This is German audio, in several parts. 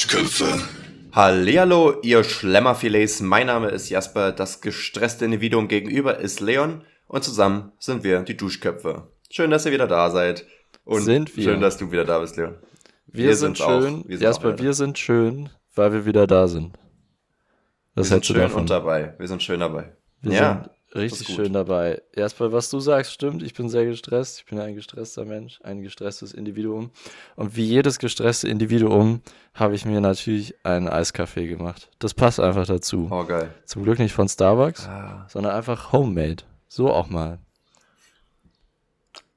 Duschköpfe. Hallihallo, ihr Schlemmerfilets. Mein Name ist Jasper. Das gestresste Individuum gegenüber ist Leon. Und zusammen sind wir die Duschköpfe. Schön, dass ihr wieder da seid. Und Sind wir. schön, dass du wieder da bist, Leon. Wir, Wir sind schön. Wir sind Jasper, wir sind schön, weil wir wieder da sind. Wir Was sind hältst du schön davon? und dabei. Wir sind schön dabei. Wir ja, sind richtig schön dabei. Jasper, was du sagst, stimmt. Ich bin sehr gestresst. Ich bin ein gestresster Mensch, ein gestresstes Individuum. Und wie jedes gestresste Individuum habe ich mir natürlich einen Eiskaffee gemacht. Das passt einfach dazu. oh geil. Zum Glück nicht von Starbucks, Ah. sondern einfach homemade. So auch mal.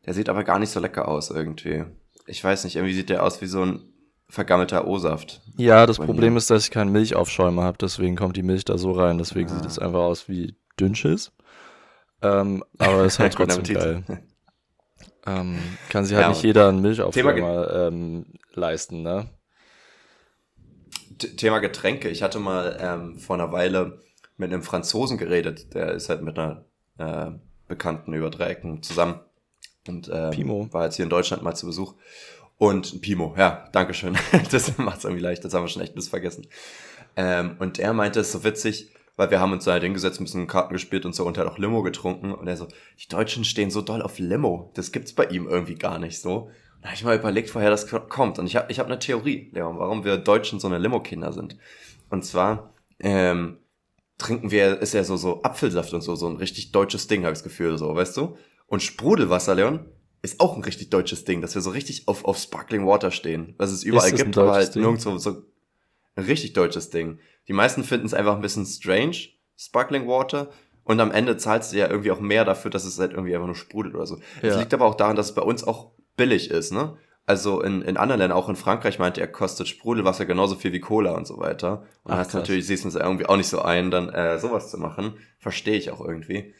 Der sieht aber gar nicht so lecker aus irgendwie. Ich weiß nicht, irgendwie sieht der aus wie so ein vergammelter O-Saft. Ja, das Problem mir. ist, dass ich keinen Milchaufschäumer habe, deswegen kommt die Milch da so rein. Deswegen Ah. sieht es einfach aus wie Dünnschiss. Ähm, aber ist halt trotzdem geil. Ähm, kann sich halt Ja, nicht jeder einen Thema Milchaufschäumer ähm, leisten, ne? Thema Getränke. Ich hatte mal ähm, vor einer Weile mit einem Franzosen geredet. Der ist halt mit einer äh, Bekannten über drei Ecken zusammen. Und ähm, Pimo. war jetzt hier in Deutschland mal zu Besuch. Und Pimo, ja, Dankeschön. das macht es irgendwie leicht. Das haben wir schon echt bis vergessen. Ähm, und er meinte, es ist so witzig, weil wir haben uns da halt hingesetzt, ein bisschen Karten gespielt und so und hat auch Limo getrunken. Und er so, die Deutschen stehen so doll auf Limo. Das gibt's bei ihm irgendwie gar nicht so. Da habe ich mal überlegt, woher das kommt. Und ich habe ich hab eine Theorie, Leon, warum wir Deutschen so eine Limo-Kinder sind. Und zwar ähm, trinken wir, ist ja so, so Apfelsaft und so, so ein richtig deutsches Ding, habe ich das Gefühl, so, weißt du? Und Sprudelwasser, Leon, ist auch ein richtig deutsches Ding, dass wir so richtig auf, auf Sparkling Water stehen. Was es überall gibt, aber halt nirgendwo so ein richtig deutsches Ding. Die meisten finden es einfach ein bisschen strange, Sparkling Water. Und am Ende zahlst du ja irgendwie auch mehr dafür, dass es halt irgendwie einfach nur sprudelt oder so. Es Ja. liegt aber auch daran, dass es bei uns auch billig ist, ne? Also in, in anderen Ländern, auch in Frankreich meinte er, kostet Sprudelwasser genauso viel wie Cola und so weiter. Und Ach, hast natürlich, siehst du es irgendwie auch nicht so ein, dann äh, sowas zu machen. Verstehe ich auch irgendwie.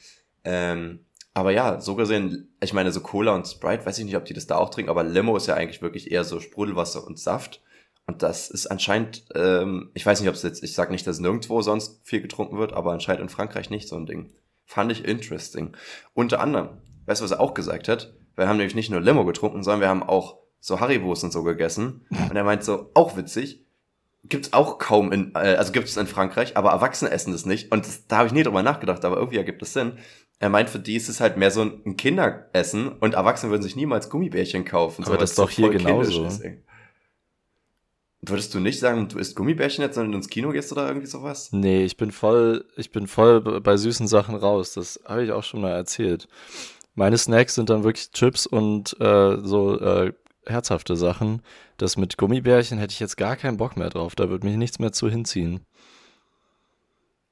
Ähm, aber ja, so gesehen, ich meine, so Cola und Sprite, weiß ich nicht, ob die das da auch trinken, aber Limo ist ja eigentlich wirklich eher so Sprudelwasser und Saft. Und das ist anscheinend, ähm, ich weiß nicht, ob es jetzt, ich sag nicht, dass nirgendwo sonst viel getrunken wird, aber anscheinend in Frankreich nicht so ein Ding. Fand ich interesting. Unter anderem, weißt du, was er auch gesagt hat? Wir haben nämlich nicht nur Limo getrunken, sondern wir haben auch so Haribos und so gegessen. Und er meint so, auch witzig, gibt's auch kaum in, äh, also gibt's in Frankreich, aber Erwachsene essen das nicht. Und das, da habe ich nie drüber nachgedacht, aber irgendwie ergibt es Sinn. Er meint, für die ist es halt mehr so ein Kinderessen und Erwachsene würden sich niemals Gummibärchen kaufen. Aber so, das ist doch hier genauso. ist. Würdest du nicht sagen, du isst Gummibärchen jetzt, sondern ins Kino gehst oder irgendwie sowas? Nee, ich bin voll, ich bin voll bei süßen Sachen raus. Das habe ich auch schon mal erzählt. Meine Snacks sind dann wirklich Chips und äh, so äh, herzhafte Sachen. Das mit Gummibärchen hätte ich jetzt gar keinen Bock mehr drauf. Da würde mich nichts mehr zu hinziehen.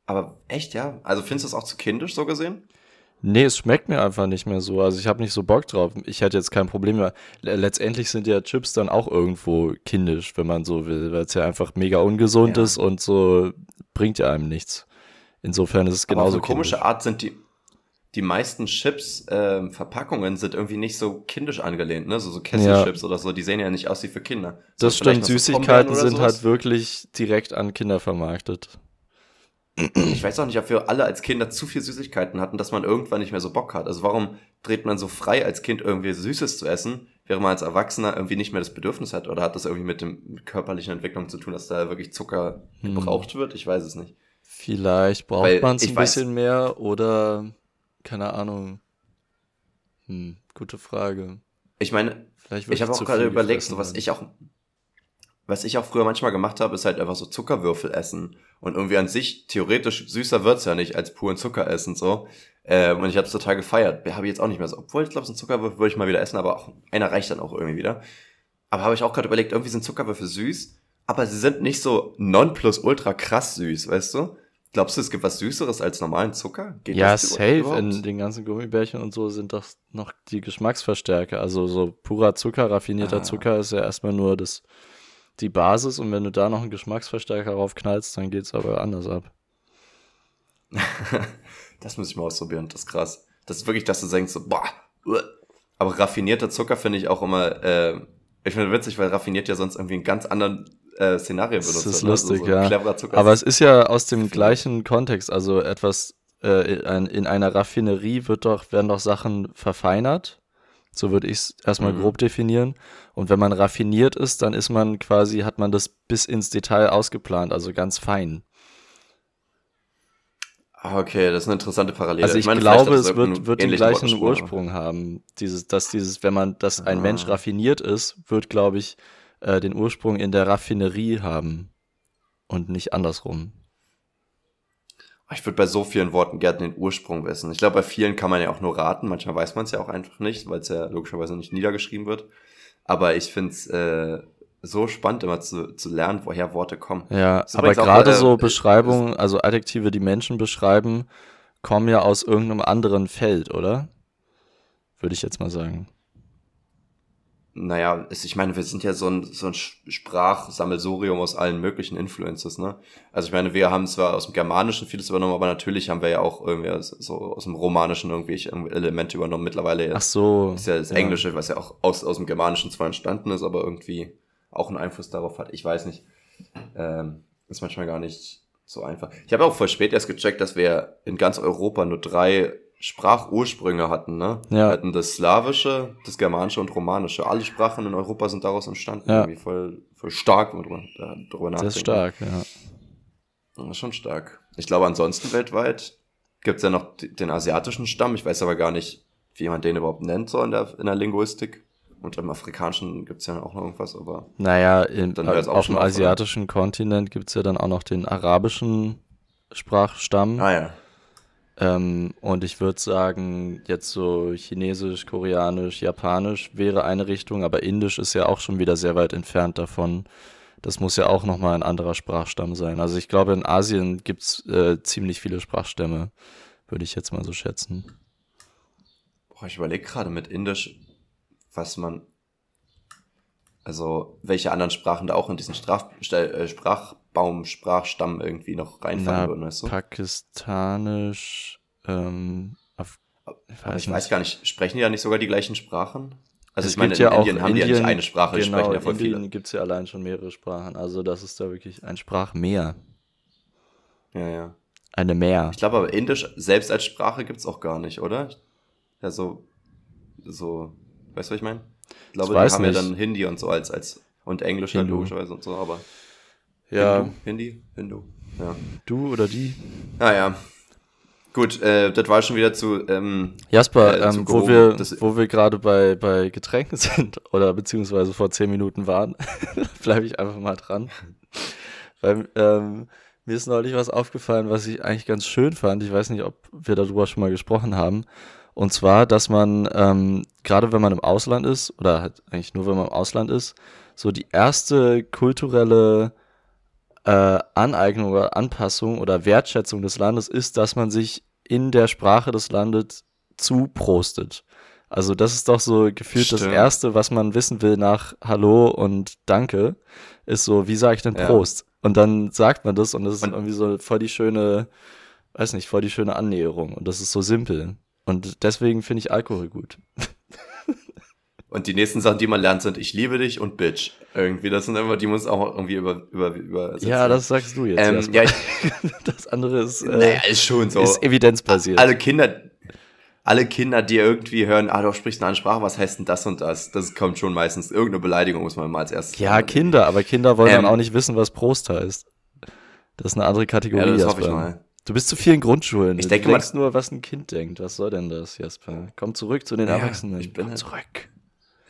Aber echt, ja? Also findest du es auch zu kindisch so gesehen? Nee, es schmeckt mir einfach nicht mehr so. Also ich habe nicht so Bock drauf. Ich hätte jetzt kein Problem mehr. Le- Letztendlich sind ja Chips dann auch irgendwo kindisch, wenn man so will, weil es ja einfach mega ungesund Ja. ist und so bringt ja einem nichts. Insofern ist es Aber auf genauso eine komische kindisch. Art sind die, die meisten Chips, ähm, Verpackungen sind irgendwie nicht so kindisch angelehnt, ne? So, so Kesselchips oder so, die sehen ja nicht aus wie für Kinder. Das vielleicht stimmt, Süßigkeiten sind halt wirklich direkt an Kinder vermarktet. Ich weiß auch nicht, ob wir alle als Kinder zu viel Süßigkeiten hatten, dass man irgendwann nicht mehr so Bock hat. Also warum dreht man so frei als Kind irgendwie Süßes zu essen, während man als Erwachsener irgendwie nicht mehr das Bedürfnis hat? Oder hat das irgendwie mit dem körperlichen Entwicklung zu tun, dass da wirklich Zucker Hm. gebraucht wird? Ich weiß es nicht. Vielleicht braucht man es ein weiß- bisschen mehr oder keine Ahnung. Hm, gute Frage. Ich meine, Ich habe auch gerade überlegt, so was ich auch, was ich auch früher manchmal gemacht habe, ist halt einfach so Zuckerwürfel essen. Und irgendwie an sich, theoretisch süßer wird's ja nicht als puren Zucker essen, so. Ähm, und ich habe es total gefeiert. Habe ich jetzt auch nicht mehr so. Obwohl, ich glaube, so ein Zuckerwürfel würde ich mal wieder essen, aber auch einer reicht dann auch irgendwie wieder. Aber habe ich auch gerade überlegt, irgendwie sind Zuckerwürfel süß, aber sie sind nicht so nonplusultra krass süß, weißt du? Glaubst du, es gibt was Süßeres als normalen Zucker? Geht Ja, das safe. überhaupt? In den ganzen Gummibärchen und so sind doch noch die Geschmacksverstärker. Also so purer Zucker, raffinierter Ah. Zucker ist ja erstmal nur das, die Basis und wenn du da noch einen Geschmacksverstärker raufknallst, dann geht's aber anders ab. Das muss ich mal ausprobieren, das ist krass. Das ist wirklich, dass du denkst so, boah, uah. aber raffinierter Zucker finde ich auch immer, äh, ich finde witzig, weil raffiniert ja sonst irgendwie einen ganz anderen äh, Szenarien Das benutzt. ist wird, ne? Also lustig, so ja. Zucker. Aber es ist ja aus dem gleichen Kontext, also etwas äh, in, in einer Raffinerie wird doch, werden doch Sachen verfeinert So würde ich es erstmal mhm. grob definieren. Und wenn man raffiniert ist, dann ist man quasi, hat man das bis ins Detail ausgeplant, also ganz fein. Ah, okay, das ist eine interessante Parallele. Also ich, ich meine, glaube, es wird, wird den gleichen Ursprung haben. Dieses, dass dieses, wenn man, dass ein ah. Mensch raffiniert ist, wird, glaube ich, äh, den Ursprung in der Raffinerie haben und nicht andersrum. Ich würde bei so vielen Worten gerne den Ursprung wissen. Ich glaube, bei vielen kann man ja auch nur raten. Manchmal weiß man es ja auch einfach nicht, weil es ja logischerweise nicht niedergeschrieben wird. Aber ich finde es äh, so spannend, immer zu, zu lernen, woher Worte kommen. Ja, aber gerade äh, so Beschreibungen, also Adjektive, die Menschen beschreiben, kommen ja aus irgendeinem anderen Feld, oder? Würde ich jetzt mal sagen naja, ich meine, wir sind ja so ein, so ein Sprachsammelsurium aus allen möglichen Influences, ne? Also ich meine, wir haben zwar aus dem Germanischen vieles übernommen, aber natürlich haben wir ja auch irgendwie so aus dem Romanischen irgendwelche Elemente übernommen. Mittlerweile jetzt Ach so, ist ja das Englische, ja. was ja auch aus, aus dem Germanischen zwar entstanden ist, aber irgendwie auch einen Einfluss darauf hat. Ich weiß nicht. Ähm, ist manchmal gar nicht so einfach. Ich habe auch voll spät erst gecheckt, dass wir in ganz Europa nur drei Sprachursprünge hatten, ne? Ja. Wir hatten das Slawische, das Germanische und Romanische. Alle Sprachen in Europa sind daraus entstanden. Ja. Irgendwie voll, voll stark, wenn man darüber nachdenkt. Das ist stark, ja. Das ist schon stark. Ich glaube, ansonsten weltweit gibt's ja noch den asiatischen Stamm. Ich weiß aber gar nicht, wie man den überhaupt nennt, so in der, in der Linguistik. Und im Afrikanischen gibt's ja auch noch irgendwas, aber. Naja, in, auf dem asiatischen Kontinent gibt's ja dann auch noch den arabischen Sprachstamm. Ah ja. Ähm, und ich würde sagen, jetzt so Chinesisch, Koreanisch, Japanisch wäre eine Richtung, aber Indisch ist ja auch schon wieder sehr weit entfernt davon. Das muss ja auch nochmal ein anderer Sprachstamm sein. Also ich glaube, in Asien gibt's äh, ziemlich viele Sprachstämme, würde ich jetzt mal so schätzen. Boah, ich überlege gerade mit Indisch, was man. Also, welche anderen Sprachen da auch in diesen Straf äh, Sprach Baum, Sprachstamm irgendwie noch reinfallen würden, weißt du? Pakistanisch, ähm, auf, ich weiß, ich weiß gar nicht, sprechen die ja nicht sogar die gleichen Sprachen? Also es ich meine, in ja Indien haben Indien, die ja nicht eine Sprache, genau, sprechen ja voll Indien viele. gibt es ja allein schon mehrere Sprachen, also das ist da wirklich ein Sprachmeer. Ja, ja. Eine Meer. Ich glaube aber Indisch selbst als Sprache gibt es auch gar nicht, oder? Ja, so, so, weißt du, was ich meine? Ich glaube, das die haben nicht. ja dann Hindi und so als, als, und Englisch dann logischerweise und so, aber. Ja. Hindi, Hindu. Ja. Du oder die? Naja. Ah, Gut, äh, das war schon wieder zu. Ähm, Jasper, äh, ähm, wo, wir, wo wir gerade bei, bei Getränken sind oder beziehungsweise vor zehn Minuten waren, bleibe ich einfach mal dran. Weil ähm, mir ist neulich was aufgefallen, was ich eigentlich ganz schön fand. Ich weiß nicht, ob wir darüber schon mal gesprochen haben. Und zwar, dass man, ähm, gerade wenn man im Ausland ist, oder halt eigentlich nur wenn man im Ausland ist, so die erste kulturelle äh, Aneignung oder Anpassung oder Wertschätzung des Landes ist, dass man sich in der Sprache des Landes zuprostet. Also das ist doch so gefühlt Stimmt. das Erste, was man wissen will nach Hallo und Danke, ist so, wie sage ich denn Prost? Ja. Und dann sagt man das und das ist und irgendwie so voll die schöne, weiß nicht, voll die schöne Annäherung und das ist so simpel. Und deswegen finde ich Alkohol gut. Und die nächsten Sachen, die man lernt, sind Ich liebe dich und Bitch. Irgendwie, das sind immer, die muss auch irgendwie über, über, übersetzen. Ja, das sagst du jetzt. Ähm, ja, ich, das andere ist, äh, naja, ist schon so. Ist evidenzbasiert. Alle Kinder, alle Kinder, die irgendwie hören, ah, du sprichst eine andere Sprache, was heißt denn das und das? Das kommt schon meistens. Irgendeine Beleidigung muss man mal als erstes. Ja, Kinder, aber Kinder wollen ähm, dann auch nicht wissen, was Prost heißt. Das ist eine andere Kategorie. Ja, das hoffe ich mal. Du bist zu vielen Grundschulen. Ich denke du denkst nur, was ein Kind denkt. Was soll denn das, Jasper? Komm zurück zu den ja, Erwachsenen. Ich bin Komm zurück.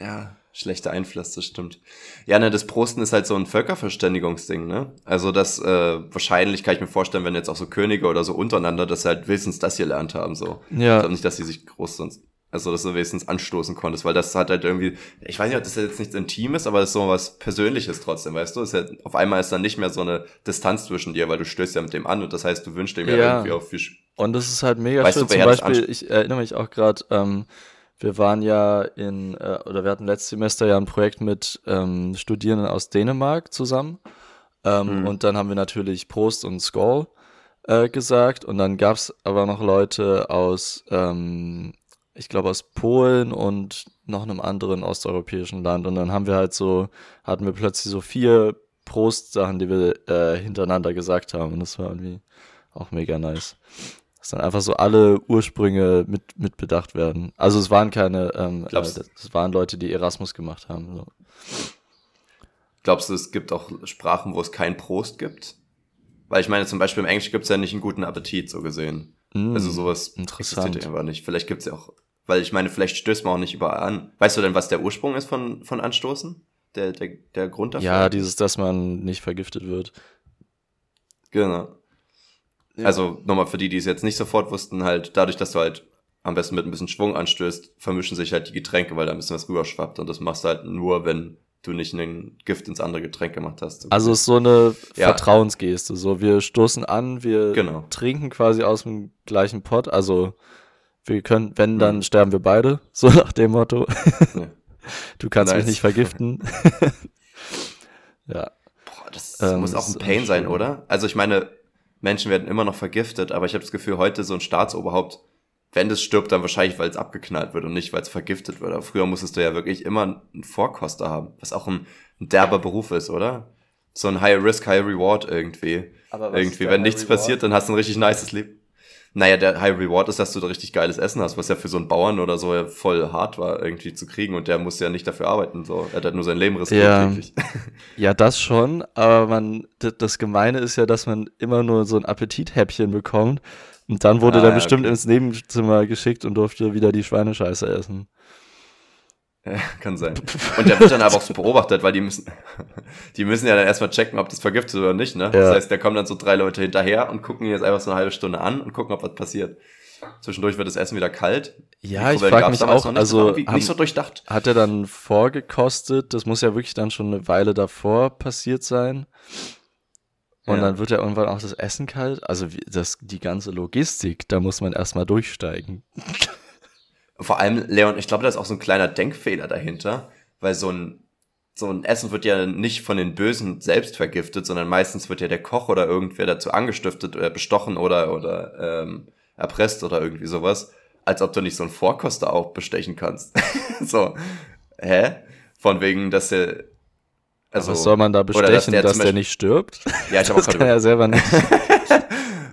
Ja, schlechter Einfluss, das stimmt. Ja, ne, das Prosten ist halt so ein Völkerverständigungsding, ne? Also das äh, wahrscheinlich kann ich mir vorstellen, wenn jetzt auch so Könige oder so untereinander, dass sie halt wenigstens das hier gelernt haben, so. Ja. Ich glaube nicht, dass sie sich groß sonst, also dass du wenigstens anstoßen konntest, weil das hat halt irgendwie, ich weiß nicht, ob das jetzt nichts Intimes, aber das ist so was Persönliches trotzdem, weißt du? Ist halt, auf einmal ist dann nicht mehr so eine Distanz zwischen dir, weil du stößt ja mit dem an und das heißt, du wünschst dem ja, ja irgendwie auch viel. Und das ist halt mega weißt schön. Du, Zum Beispiel, ich erinnere mich auch gerade, ähm, wir waren ja in, äh, oder wir hatten letztes Semester ja ein Projekt mit ähm, Studierenden aus Dänemark zusammen. Ähm, mhm. Und dann haben wir natürlich Prost und Skoll äh, gesagt. Und dann gab es aber noch Leute aus, ähm, ich glaube aus Polen und noch einem anderen osteuropäischen Land. Und dann haben wir halt so, hatten wir plötzlich so vier Prost-Sachen, die wir äh, hintereinander gesagt haben. Und das war irgendwie auch mega nice. Dass dann einfach so alle Ursprünge mit, mit bedacht werden. Also es waren keine, ähm, äh, Glaubst- das das waren Leute, die Erasmus gemacht haben. So. Glaubst du, es gibt auch Sprachen, wo es kein Prost gibt? Weil ich meine, zum Beispiel im Englisch gibt es ja nicht einen guten Appetit, so gesehen. Mm, Also sowas interessant. existiert einfach nicht. Vielleicht gibt's ja auch, weil ich meine, vielleicht stößt man auch nicht überall an. Weißt du denn, was der Ursprung ist von, von Anstoßen? Der, der, der Grund dafür? Ja, dieses, dass man nicht vergiftet wird. Genau. Also nochmal für die, die es jetzt nicht sofort wussten, halt dadurch, dass du halt am besten mit ein bisschen Schwung anstößt, vermischen sich halt die Getränke, weil da ein bisschen was rüberschwappt. Und das machst du halt nur, wenn du nicht ein Gift ins andere Getränk gemacht hast. Also es ist so eine Ja. Vertrauensgeste. So, wir stoßen an, wir Genau. trinken quasi aus dem gleichen Pott. Also wir können, wenn, dann Mhm. sterben wir beide. So nach dem Motto. Ja. Du kannst mich Nice. nicht vergiften. ja. Boah, das Ähm, muss auch ein Pain sein, oder? Also ich meine, Menschen werden immer noch vergiftet, aber ich habe das Gefühl, heute so ein Staatsoberhaupt, wenn das stirbt, dann wahrscheinlich, weil es abgeknallt wird und nicht, weil es vergiftet wird. Aber früher musstest du ja wirklich immer einen Vorkoster haben, was auch ein, ein derber Beruf ist, oder? So ein High Risk, High Reward irgendwie. Aber irgendwie, wenn nichts Reward? passiert, dann hast du ein richtig nices Leben. Naja, der High Reward ist, dass du da richtig geiles Essen hast, was ja für so einen Bauern oder so ja voll hart war, irgendwie zu kriegen und der muss ja nicht dafür arbeiten, so. Er hat halt nur sein Leben riskiert Ja. Ja, das schon, aber man, das Gemeine ist ja, dass man immer nur so ein Appetithäppchen bekommt und dann wurde Ah, er bestimmt okay. ins Nebenzimmer geschickt und durfte wieder die Schweinescheiße essen. Ja, kann sein. Und der wird dann aber auch so beobachtet, weil die müssen, die müssen ja dann erstmal checken, ob das vergiftet ist oder nicht, ne? Ja. Das heißt, da kommen dann so drei Leute hinterher und gucken jetzt einfach so eine halbe Stunde an und gucken, ob was passiert. Zwischendurch wird das Essen wieder kalt. Ja, ich frage mich auch, nicht, also haben, nicht so durchdacht. hat er dann vorgekostet? Das muss ja wirklich dann schon eine Weile davor passiert sein. Und Ja. dann wird ja irgendwann auch das Essen kalt. Also das, die ganze Logistik, da muss man erstmal durchsteigen. Vor allem, Leon, ich glaube, da ist auch so ein kleiner Denkfehler dahinter, weil so ein, so ein Essen wird ja nicht von den Bösen selbst vergiftet, sondern meistens wird ja der Koch oder irgendwer dazu angestiftet oder bestochen oder, oder ähm, erpresst oder irgendwie sowas, als ob du nicht so einen Vorkoster auch bestechen kannst. so, hä? Von wegen, dass er, also, Was soll man da oder dass bestechen, der dass der nicht stirbt? ja, ich habe auch Das gerade kann er selber nicht.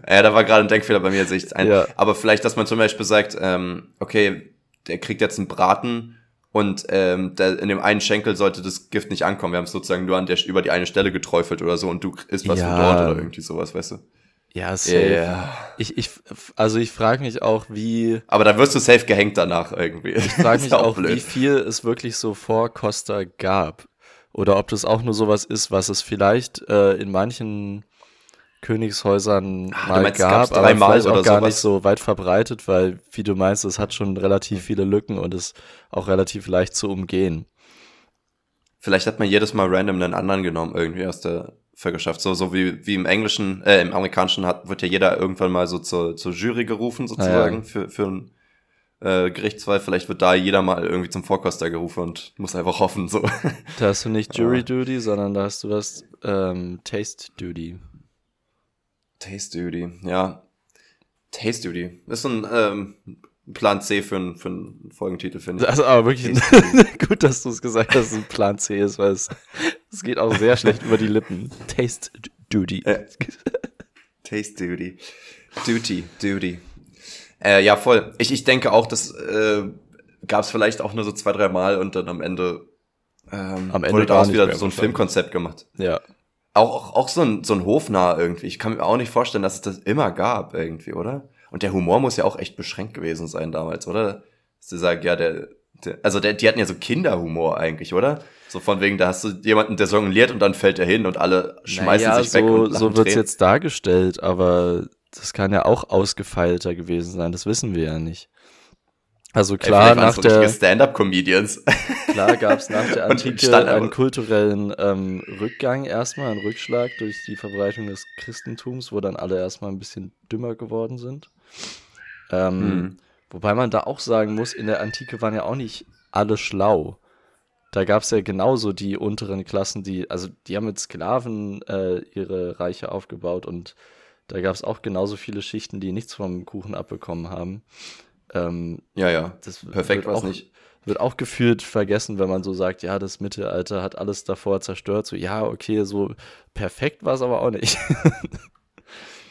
Ja, da war gerade ein Denkfehler bei mir, sehe ich ein. Ja. Aber vielleicht, dass man zum Beispiel sagt, ähm, okay, der kriegt jetzt einen Braten und ähm, der, in dem einen Schenkel sollte das Gift nicht ankommen. Wir haben es sozusagen nur an der, über die eine Stelle geträufelt oder so und du isst was Ja. von dort oder irgendwie sowas, weißt du? Ja, safe. Ja. Ich, ich, also ich frage mich auch, wie, Aber dann wirst du safe gehängt danach irgendwie. ich frage mich auch, wie viel es wirklich so Vorkoster gab. Oder ob das auch nur sowas ist, was es vielleicht äh, in manchen Königshäusern du mal meinst, gab, aber dreimal vielleicht auch oder gar sowas? nicht so weit verbreitet, weil, wie du meinst, es hat schon relativ viele Lücken und ist auch relativ leicht zu umgehen. Vielleicht hat man jedes Mal random einen anderen genommen, irgendwie aus der Völkerschaft. So, so wie, wie im Englischen, äh, im Amerikanischen hat, wird ja jeder irgendwann mal so zur, zur Jury gerufen, sozusagen, für, für einen äh, Gerichtsfall. Vielleicht wird da jeder mal irgendwie zum Vorkoster gerufen und muss einfach hoffen, so. Da hast du nicht Jury Duty, sondern da hast du was ähm, Taste Duty. Taste Duty, ja. Taste Duty. Ist so ein ähm, Plan C für einen für einen Folgentitel, finde ich. Das ist aber wirklich gut, dass du es gesagt hast, dass es ein Plan C ist, weil es, es geht auch sehr schlecht über die Lippen. Taste Duty. Ja. Taste Duty. Duty, Duty. Äh, ja, voll. Ich, ich denke auch, das äh, gab es vielleicht auch nur so zwei, drei Mal und dann am Ende, ähm, Am Ende wurde daraus wieder so ein. Filmkonzept gemacht. Ja. Auch, auch, so ein, so ein Hofnarr irgendwie. Ich kann mir auch nicht vorstellen, dass es das immer gab irgendwie, oder? Und der Humor muss ja auch echt beschränkt gewesen sein damals, oder? Dass sie sagen, ja, der, der also der, die hatten ja so Kinderhumor eigentlich, oder? So von wegen, da hast du jemanden, der jongliert und dann fällt er hin und alle schmeißen naja, sich weg so, und so wird's Tränen. jetzt dargestellt, aber das kann ja auch ausgefeilter gewesen sein, das wissen wir ja nicht. Also Ey, klar, waren's nach der, Stand-Up-Comedians. klar gab es nach der Antike einen kulturellen ähm, Rückgang erstmal, einen Rückschlag durch die Verbreitung des Christentums, wo dann alle erstmal ein bisschen dümmer geworden sind. Ähm, Mhm. Wobei man da auch sagen muss, in der Antike waren ja auch nicht alle schlau. Da gab es ja genauso die unteren Klassen, die, also die haben mit Sklaven äh, ihre Reiche aufgebaut und da gab es auch genauso viele Schichten, die nichts vom Kuchen abbekommen haben. Ähm, ja, ja. das Perfekt war's auch, nicht. Wird auch gefühlt vergessen, wenn man so sagt, ja, das Mittelalter hat alles davor zerstört. So, ja, okay, so perfekt war es aber auch nicht.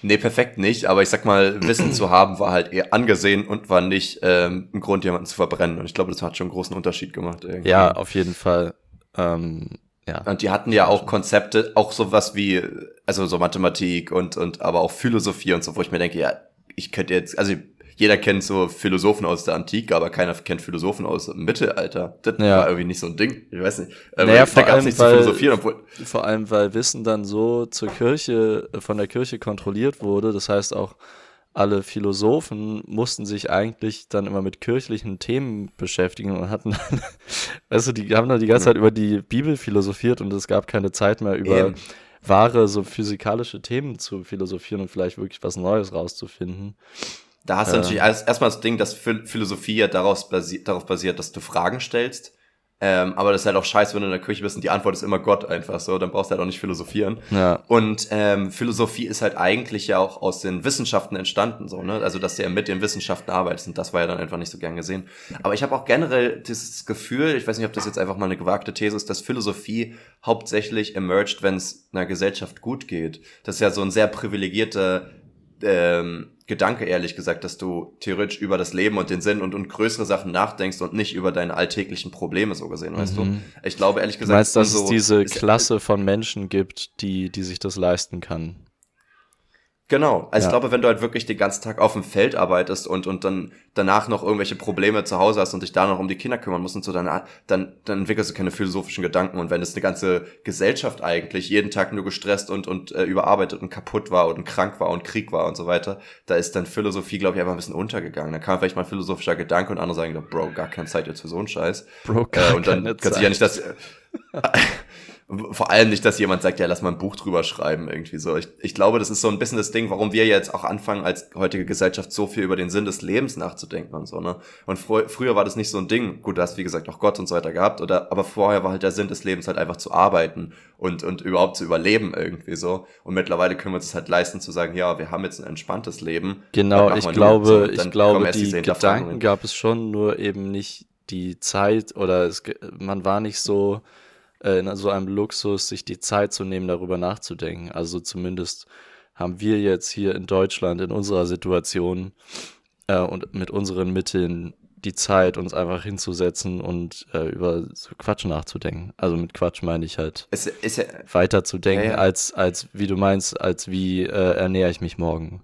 Nee, perfekt nicht, aber ich sag mal, Wissen zu haben war halt eher angesehen und war nicht ähm, ein Grund, jemanden zu verbrennen. Und ich glaube, das hat schon einen großen Unterschied gemacht. Irgendwie. Ja, auf jeden Fall. Ähm, ja. Und die hatten ja auch Konzepte, auch sowas wie, also so Mathematik und, und aber auch Philosophie und so, wo ich mir denke, ja, ich könnte jetzt, also jeder kennt so Philosophen aus der Antike, aber keiner kennt Philosophen aus dem Mittelalter. Das ja. war irgendwie nicht so ein Ding. Ich weiß nicht. Aber naja, vor allem, nicht weil, obwohl vor allem, weil Wissen dann so zur Kirche, von der Kirche kontrolliert wurde. Das heißt auch, alle Philosophen mussten sich eigentlich dann immer mit kirchlichen Themen beschäftigen und hatten dann, weißt du, die haben dann die ganze Zeit über die Bibel philosophiert und es gab keine Zeit mehr über Eben. wahre, so physikalische Themen zu philosophieren und vielleicht wirklich was Neues rauszufinden. Da hast du natürlich erstmal das Ding, dass Philosophie ja daraus basi darauf basiert, dass du Fragen stellst ähm, aber das ist halt auch scheiße, wenn du in der Küche bist und die Antwort ist immer Gott einfach so, dann brauchst du halt auch nicht philosophieren. Ja. Und ähm, Philosophie ist halt eigentlich ja auch aus den Wissenschaften entstanden, so, ne? Also dass du ja mit den Wissenschaften arbeitest und das war ja dann einfach nicht so gern gesehen. Aber ich habe auch generell dieses Gefühl, ich weiß nicht, ob das jetzt einfach mal eine gewagte These ist, dass Philosophie hauptsächlich emerged, wenn es einer Gesellschaft gut geht. Das ist ja so ein sehr privilegierter ähm, Gedanke, ehrlich gesagt, dass du theoretisch über das Leben und den Sinn und, und größere Sachen nachdenkst und nicht über deine alltäglichen Probleme so gesehen, mhm. weißt du? Mhm. Ich glaube, ehrlich gesagt, du meinst, dass so, es diese Klasse von Menschen gibt, die, die sich das leisten kann. Genau. Also ja. ich glaube, wenn du halt wirklich den ganzen Tag auf dem Feld arbeitest und, und dann danach noch irgendwelche Probleme zu Hause hast und dich da noch um die Kinder kümmern musst und so, dann, dann, dann entwickelst du keine philosophischen Gedanken. Und wenn es eine ganze Gesellschaft eigentlich jeden Tag nur gestresst und, und äh, überarbeitet und kaputt war und krank war und Krieg war und so weiter, da ist dann Philosophie, glaube ich, einfach ein bisschen untergegangen. Da kam vielleicht mal ein philosophischer Gedanke und andere sagen, Bro, gar keine Zeit jetzt für so einen Scheiß. Bro, gar äh, und dann keine kann sich ja nicht das... Vor allem nicht, dass jemand sagt, ja, lass mal ein Buch drüber schreiben, irgendwie so. Ich, ich glaube, das ist so ein bisschen das Ding, warum wir jetzt auch anfangen, als heutige Gesellschaft so viel über den Sinn des Lebens nachzudenken und so, ne? Und fr früher war das nicht so ein Ding. Gut, du hast, wie gesagt, auch Gott und so weiter gehabt, oder, aber vorher war halt der Sinn des Lebens halt einfach zu arbeiten und, und überhaupt zu überleben irgendwie so. Und mittlerweile können wir uns halt leisten zu sagen, ja, wir haben jetzt ein entspanntes Leben. Genau, ich glaube, so, ich glaube, die Gedanken gab es schon, nur eben nicht die Zeit oder es, man war nicht so, äh, in so einem Luxus, sich die Zeit zu nehmen, darüber nachzudenken. Also zumindest haben wir jetzt hier in Deutschland in unserer Situation äh, und mit unseren Mitteln die Zeit, uns einfach hinzusetzen und äh, über so Quatsch nachzudenken. Also mit Quatsch meine ich halt es, es, weiter zu denken, ja, ja. als, als wie du meinst, als wie äh, ernähre ich mich morgen.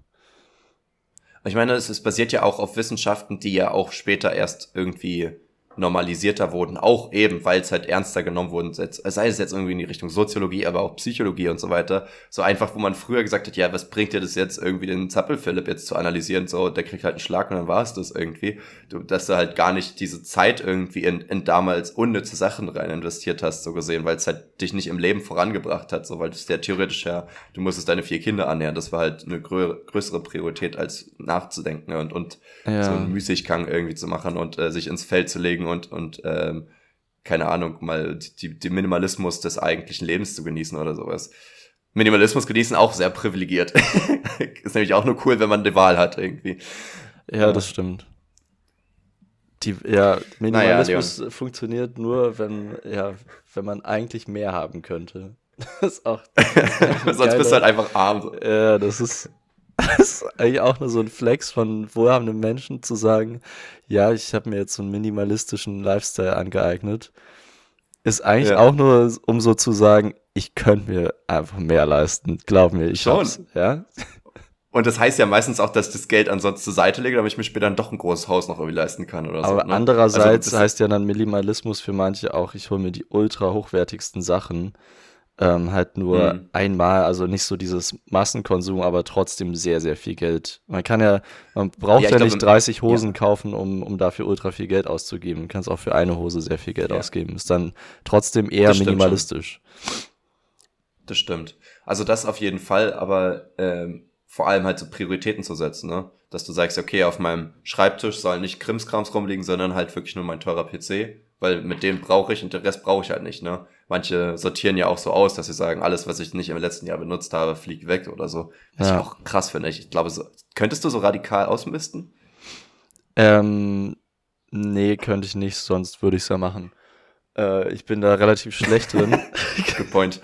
Ich meine, es, es basiert ja auch auf Wissenschaften, die ja auch später erst irgendwie normalisierter wurden, auch eben, weil es halt ernster genommen wurden, sei es jetzt irgendwie in die Richtung Soziologie, aber auch Psychologie und so weiter. So einfach, wo man früher gesagt hat, ja, was bringt dir das jetzt irgendwie den Zappel-Philipp jetzt zu analysieren, so, der kriegt halt einen Schlag und dann war es das irgendwie. Du, dass du halt gar nicht diese Zeit irgendwie in, in damals unnütze Sachen rein investiert hast, so gesehen, weil es halt dich nicht im Leben vorangebracht hat, so, weil es ja theoretisch ja, du musstest deine vier Kinder annähern, das war halt eine grö größere Priorität als nachzudenken und, und ja. so einen Müßiggang irgendwie zu machen und äh, sich ins Feld zu legen beschäftigen und, und ähm, keine Ahnung, mal die, die Minimalismus des eigentlichen Lebens zu genießen oder sowas. Minimalismus genießen auch sehr privilegiert. ist nämlich auch nur cool, wenn man die Wahl hat irgendwie. Ja, das stimmt. Die, ja, Minimalismus naja, funktioniert nur, wenn, ja, wenn man eigentlich mehr haben könnte. Das ist auch. Sonst bist du halt einfach arm. Ja, das ist. Das ist eigentlich auch nur so ein Flex von wohlhabenden Menschen zu sagen, ja, ich habe mir jetzt so einen minimalistischen Lifestyle angeeignet. Ist eigentlich ja. auch nur, um so zu sagen, ich könnte mir einfach mehr leisten. Glaub mir, ich Schon. Hab's, ja. Und das heißt ja meistens auch, dass ich das Geld ansonsten zur Seite lege, damit ich mir später dann doch ein großes Haus noch irgendwie leisten kann oder Aber so. Aber ne? andererseits also heißt ja dann Minimalismus für manche auch, ich hole mir die ultra hochwertigsten Sachen ähm, halt nur mhm. einmal, also nicht so dieses Massenkonsum, aber trotzdem sehr, sehr viel Geld. Man kann ja, man braucht ja, ja nicht 30 Hosen ja. kaufen, um, um dafür ultra viel Geld auszugeben. Man kann es auch für eine Hose sehr viel Geld ja. ausgeben. Ist dann trotzdem eher das minimalistisch. Das stimmt. Also das auf jeden Fall, aber ähm, vor allem halt so Prioritäten zu setzen, ne? Dass du sagst, okay, auf meinem Schreibtisch soll nicht Krimskrams rumliegen, sondern halt wirklich nur mein teurer PC, weil mit dem brauche ich und den Rest brauche ich halt nicht, ne? Manche sortieren ja auch so aus, dass sie sagen, alles, was ich nicht im letzten Jahr benutzt habe, fliegt weg oder so. Was ja. ich auch krass finde. Ich glaube, so, könntest du so radikal ausmisten? Ähm, nee, könnte ich nicht, sonst würde ich es ja machen. Äh, ich bin da relativ schlecht drin. Good point.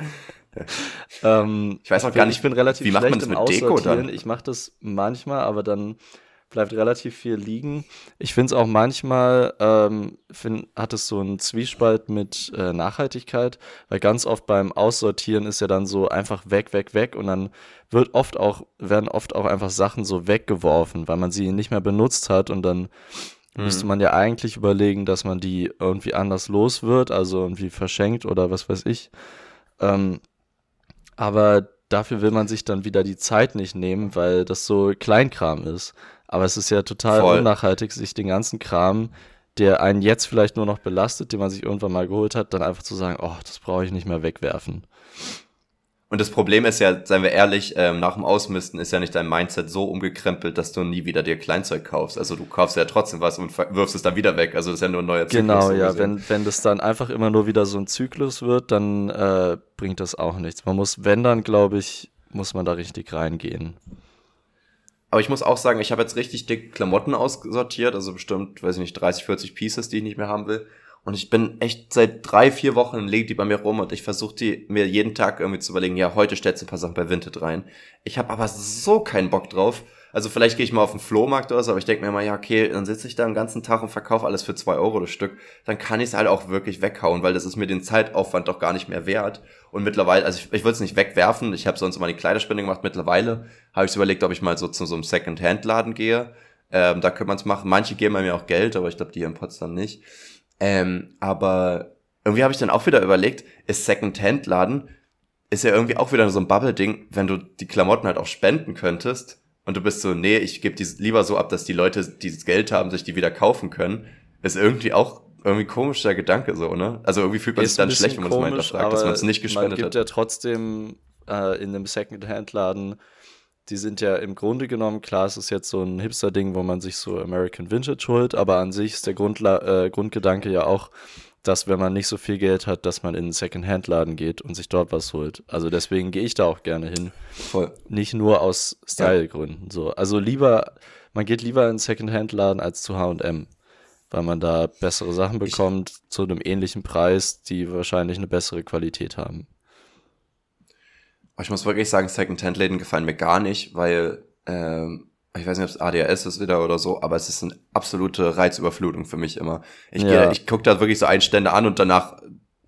ähm, ich weiß auch gar nicht, ich bin relativ wie macht man das mit Deko dann? Ich mache das manchmal, aber dann bleibt relativ viel liegen. Ich finde es auch manchmal, ähm, find, hat es so einen Zwiespalt mit äh, Nachhaltigkeit, weil ganz oft beim Aussortieren ist ja dann so einfach weg, weg, weg und dann wird oft auch, werden oft auch einfach Sachen so weggeworfen, weil man sie nicht mehr benutzt hat und dann mhm. müsste man ja eigentlich überlegen, dass man die irgendwie anders los wird, also irgendwie verschenkt oder was weiß ich. Ähm, aber dafür will man sich dann wieder die Zeit nicht nehmen, weil das so Kleinkram ist. Aber es ist ja total Voll. unnachhaltig, sich den ganzen Kram, der einen jetzt vielleicht nur noch belastet, den man sich irgendwann mal geholt hat, dann einfach zu sagen, oh, das brauche ich nicht mehr wegwerfen. Und das Problem ist ja, seien wir ehrlich, ähm, nach dem Ausmisten ist ja nicht dein Mindset so umgekrempelt, dass du nie wieder dir Kleinzeug kaufst. Also du kaufst ja trotzdem was und wirfst es dann wieder weg. Also das ist ja nur ein neuer Zyklus. Genau, ja. Wenn, wenn das dann einfach immer nur wieder so ein Zyklus wird, dann äh, bringt das auch nichts. Man muss, wenn dann, glaube ich, muss man da richtig reingehen. Aber ich muss auch sagen, ich habe jetzt richtig dick Klamotten aussortiert, also bestimmt, weiß ich nicht, 30, 40 Pieces, die ich nicht mehr haben will. Und ich bin echt seit drei, vier Wochen liegen die bei mir rum und ich versuche die mir jeden Tag irgendwie zu überlegen, ja, heute stellst du ein paar Sachen bei Vinted rein. Ich habe aber so keinen Bock drauf. Also vielleicht gehe ich mal auf den Flohmarkt oder so, aber ich denke mir mal, ja, okay, dann sitze ich da den ganzen Tag und verkaufe alles für zwei Euro das Stück. Dann kann ich es halt auch wirklich weghauen, weil das ist mir den Zeitaufwand doch gar nicht mehr wert. Und mittlerweile, also ich, ich würde es nicht wegwerfen, ich habe sonst immer die Kleiderspende gemacht. Mittlerweile habe ich überlegt, ob ich mal so zu so einem Second-Hand-Laden gehe. Ähm, da könnte man es machen. Manche geben mir auch Geld, aber ich glaube, die hier in Potsdam nicht. Ähm, aber irgendwie habe ich dann auch wieder überlegt, ist Second-Hand-Laden, ist ja irgendwie auch wieder so ein Bubble-Ding, wenn du die Klamotten halt auch spenden könntest und du bist so, nee, ich gebe die lieber so ab, dass die Leute dieses Geld haben, sich die wieder kaufen können, ist irgendwie auch irgendwie komischer Gedanke so, ne? Also irgendwie fühlt man sich dann schlecht, wenn man es mal hinterfragt, dass man es nicht gespendet hat. Man gibt hat. ja trotzdem äh, in einem Second-Hand-Laden, die sind ja im Grunde genommen, klar, es ist jetzt so ein Hipster-Ding, wo man sich so American Vintage holt, aber an sich ist der Grundla äh, Grundgedanke ja auch, dass wenn man nicht so viel Geld hat, dass man in einen Second-Hand-Laden geht und sich dort was holt. Also deswegen gehe ich da auch gerne hin. Voll. Nicht nur aus Style-Gründen. Ja. So. Also lieber, man geht lieber in einen Second-Hand-Laden als zu H&M, weil man da bessere Sachen bekommt ich, zu einem ähnlichen Preis, die wahrscheinlich eine bessere Qualität haben. Ich muss wirklich sagen, Second-Hand-Läden gefallen mir gar nicht, weil ähm, ich weiß nicht, ob es ADHS ist wieder oder so, aber es ist eine absolute Reizüberflutung für mich immer. Ich, ja. ich gucke da wirklich so Einstände an und danach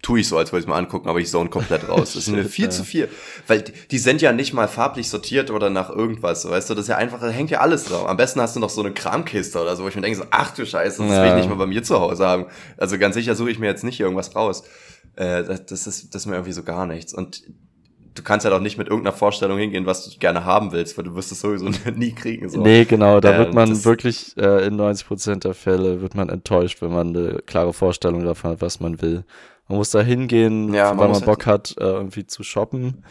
tue ich so, als würde ich es mal angucken, aber ich zone komplett raus. Das ist mir viel ja. zu viel. Weil die, die, sind ja nicht mal farblich sortiert oder nach irgendwas, weißt du, das ist ja einfach, da hängt ja alles drauf. Am besten hast du noch so eine Kramkiste oder so, wo ich mir denke so, ach du Scheiße, das ja. will ich nicht mal bei mir zu Hause haben. Also ganz sicher suche ich mir jetzt nicht irgendwas raus. Äh, das, das, ist, das ist mir irgendwie so gar nichts. Und du kannst ja halt doch nicht mit irgendeiner Vorstellung hingehen, was du gerne haben willst, weil du wirst es sowieso nie kriegen. So. Nee, genau, da ähm, wird man wirklich äh, in 90 Prozent der Fälle wird man enttäuscht, wenn man eine klare Vorstellung davon hat, was man will. Man muss da hingehen, ja, weil man halt Bock hat, äh, irgendwie zu shoppen.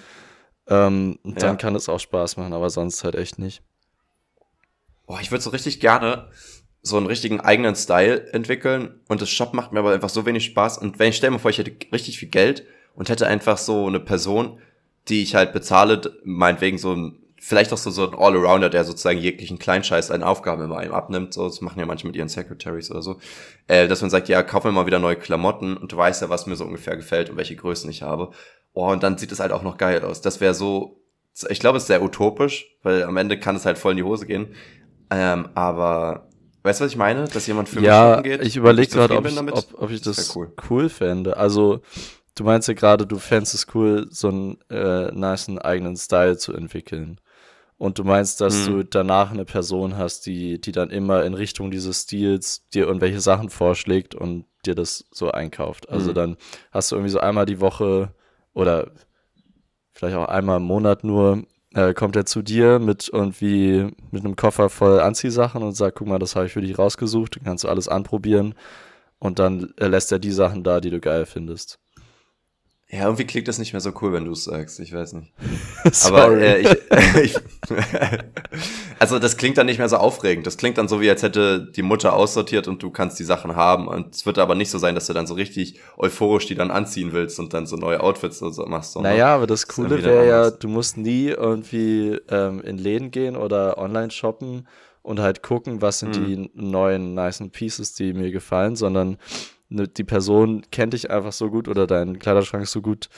Ähm, ja. Dann kann es auch Spaß machen, aber sonst halt echt nicht. Boah, ich würde so richtig gerne so einen richtigen eigenen Style entwickeln und das Shop macht mir aber einfach so wenig Spaß. Und wenn ich stelle mir vor, ich hätte richtig viel Geld und hätte einfach so eine Person, die ich halt bezahle, meinetwegen so ein, vielleicht auch so, so ein All-Arounder, der sozusagen jeglichen Kleinscheiß an Aufgaben immer einem abnimmt, so, das machen ja manche mit ihren Secretaries oder so, äh, dass man sagt, ja, kauf mir mal wieder neue Klamotten und du weißt ja, was mir so ungefähr gefällt und welche Größen ich habe. Oh, und dann sieht es halt auch noch geil aus. Das wäre so, ich glaube, es ist sehr utopisch, weil am Ende kann es halt voll in die Hose gehen. Ähm, aber Weißt du, was ich meine? Dass jemand für mich ja, geht? Ich überlege gerade, ob, ob, ob, ich das, das cool. cool fände. Also Du meinst ja gerade, du fändest es cool, so einen äh, nice eigenen Style zu entwickeln. Und du meinst, dass hm. du danach eine Person hast, die, die dann immer in Richtung dieses Stils dir irgendwelche Sachen vorschlägt und dir das so einkauft. Also hm. dann hast du irgendwie so einmal die Woche oder vielleicht auch einmal im Monat nur, äh, kommt er zu dir mit irgendwie mit einem Koffer voll Anziehsachen und sagt, guck mal, das habe ich für dich rausgesucht, dann kannst du alles anprobieren und dann lässt er die Sachen da, die du geil findest. Ja, irgendwie klingt das nicht mehr so cool, wenn du es sagst. Ich weiß nicht. Aber äh, ich, ich, also das klingt dann nicht mehr so aufregend. Das klingt dann so, wie als hätte die Mutter aussortiert und du kannst die Sachen haben. Und es wird aber nicht so sein, dass du dann so richtig euphorisch die dann anziehen willst und dann so neue Outfits und so machst. Sondern naja, aber das Coole wäre ja, du musst nie irgendwie ähm, in Läden gehen oder online shoppen und halt gucken, was sind hm. die neuen nice Pieces, die mir gefallen, sondern die Person kennt dich einfach so gut oder dein Kleiderschrank so gut,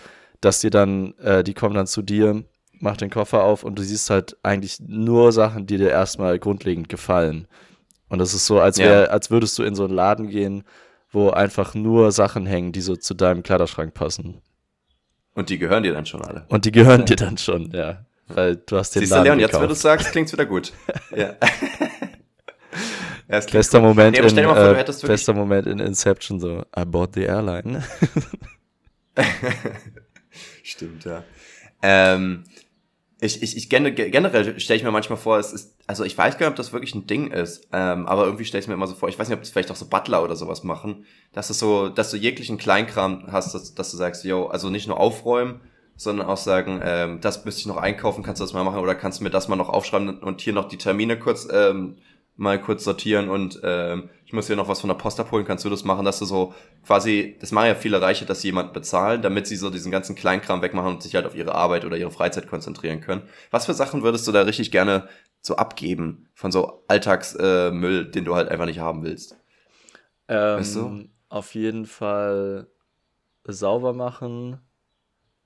dass die dann, äh, die kommen dann zu dir, mach den Koffer auf und du siehst halt eigentlich nur Sachen, die dir erstmal grundlegend gefallen. Und das ist so, als wär, ja. als würdest du in so einen Laden gehen, wo einfach nur Sachen hängen, die so zu deinem Kleiderschrank passen. Und die gehören dir dann schon alle. Und die gehören ja. dir dann schon, ja. Weil du hast den Siehst Laden du, Leon, gekauft. jetzt, wenn du es sagst, klingt's wieder gut. ja. Bester Moment, nee, in, vor, äh, bester Moment in Inception, so, I bought the airline. Stimmt, ja. Ähm, ich, ich, ich generell stelle ich mir manchmal vor, es ist, also ich weiß gar nicht, ob das wirklich ein Ding ist, ähm, aber irgendwie stelle ich mir immer so vor, ich weiß nicht, ob das vielleicht auch so Butler oder sowas machen, dass es so, dass du jeglichen Kleinkram hast, dass, dass du sagst, yo, also nicht nur aufräumen, sondern auch sagen, ähm, das müsste ich noch einkaufen, kannst du das mal machen oder kannst du mir das mal noch aufschreiben und hier noch die Termine kurz ähm, mal kurz sortieren und ähm, ich muss hier noch was von der Post abholen, kannst du das machen, dass du so quasi, das machen ja viele Reiche, dass sie jemand bezahlen, damit sie so diesen ganzen Kleinkram wegmachen und sich halt auf ihre Arbeit oder ihre Freizeit konzentrieren können. Was für Sachen würdest du da richtig gerne so abgeben von so Alltagsmüll, äh, den du halt einfach nicht haben willst? Ähm, weißt du? Auf jeden Fall sauber machen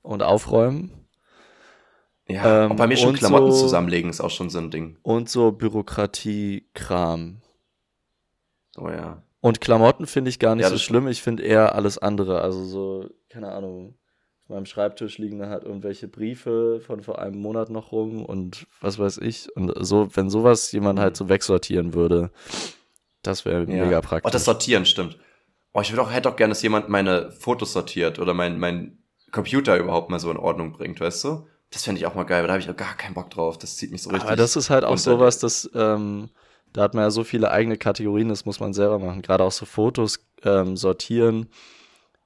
und aufräumen. Ja, ähm, bei mir schon Klamotten so, zusammenlegen ist auch schon so ein Ding. Und so Bürokratie-Kram. Oh ja. Und Klamotten finde ich gar nicht ja, so schlimm. Ich finde eher alles andere. Also so, keine Ahnung, auf meinem Schreibtisch liegen dann halt irgendwelche Briefe von vor einem Monat noch rum und was weiß ich. Und so, wenn sowas jemand halt mhm. so wegsortieren würde, das wäre ja. mega praktisch. Oh, das Sortieren, stimmt. Oh, ich würde auch, hätte auch gerne, dass jemand meine Fotos sortiert oder mein, mein Computer überhaupt mal so in Ordnung bringt, weißt du? Das fände ich auch mal geil, weil da habe ich auch gar keinen Bock drauf. Das zieht mich so richtig. Aber das ist halt auch sowas, das, ähm, da hat man ja so viele eigene Kategorien, das muss man selber machen. Gerade auch so Fotos ähm, sortieren.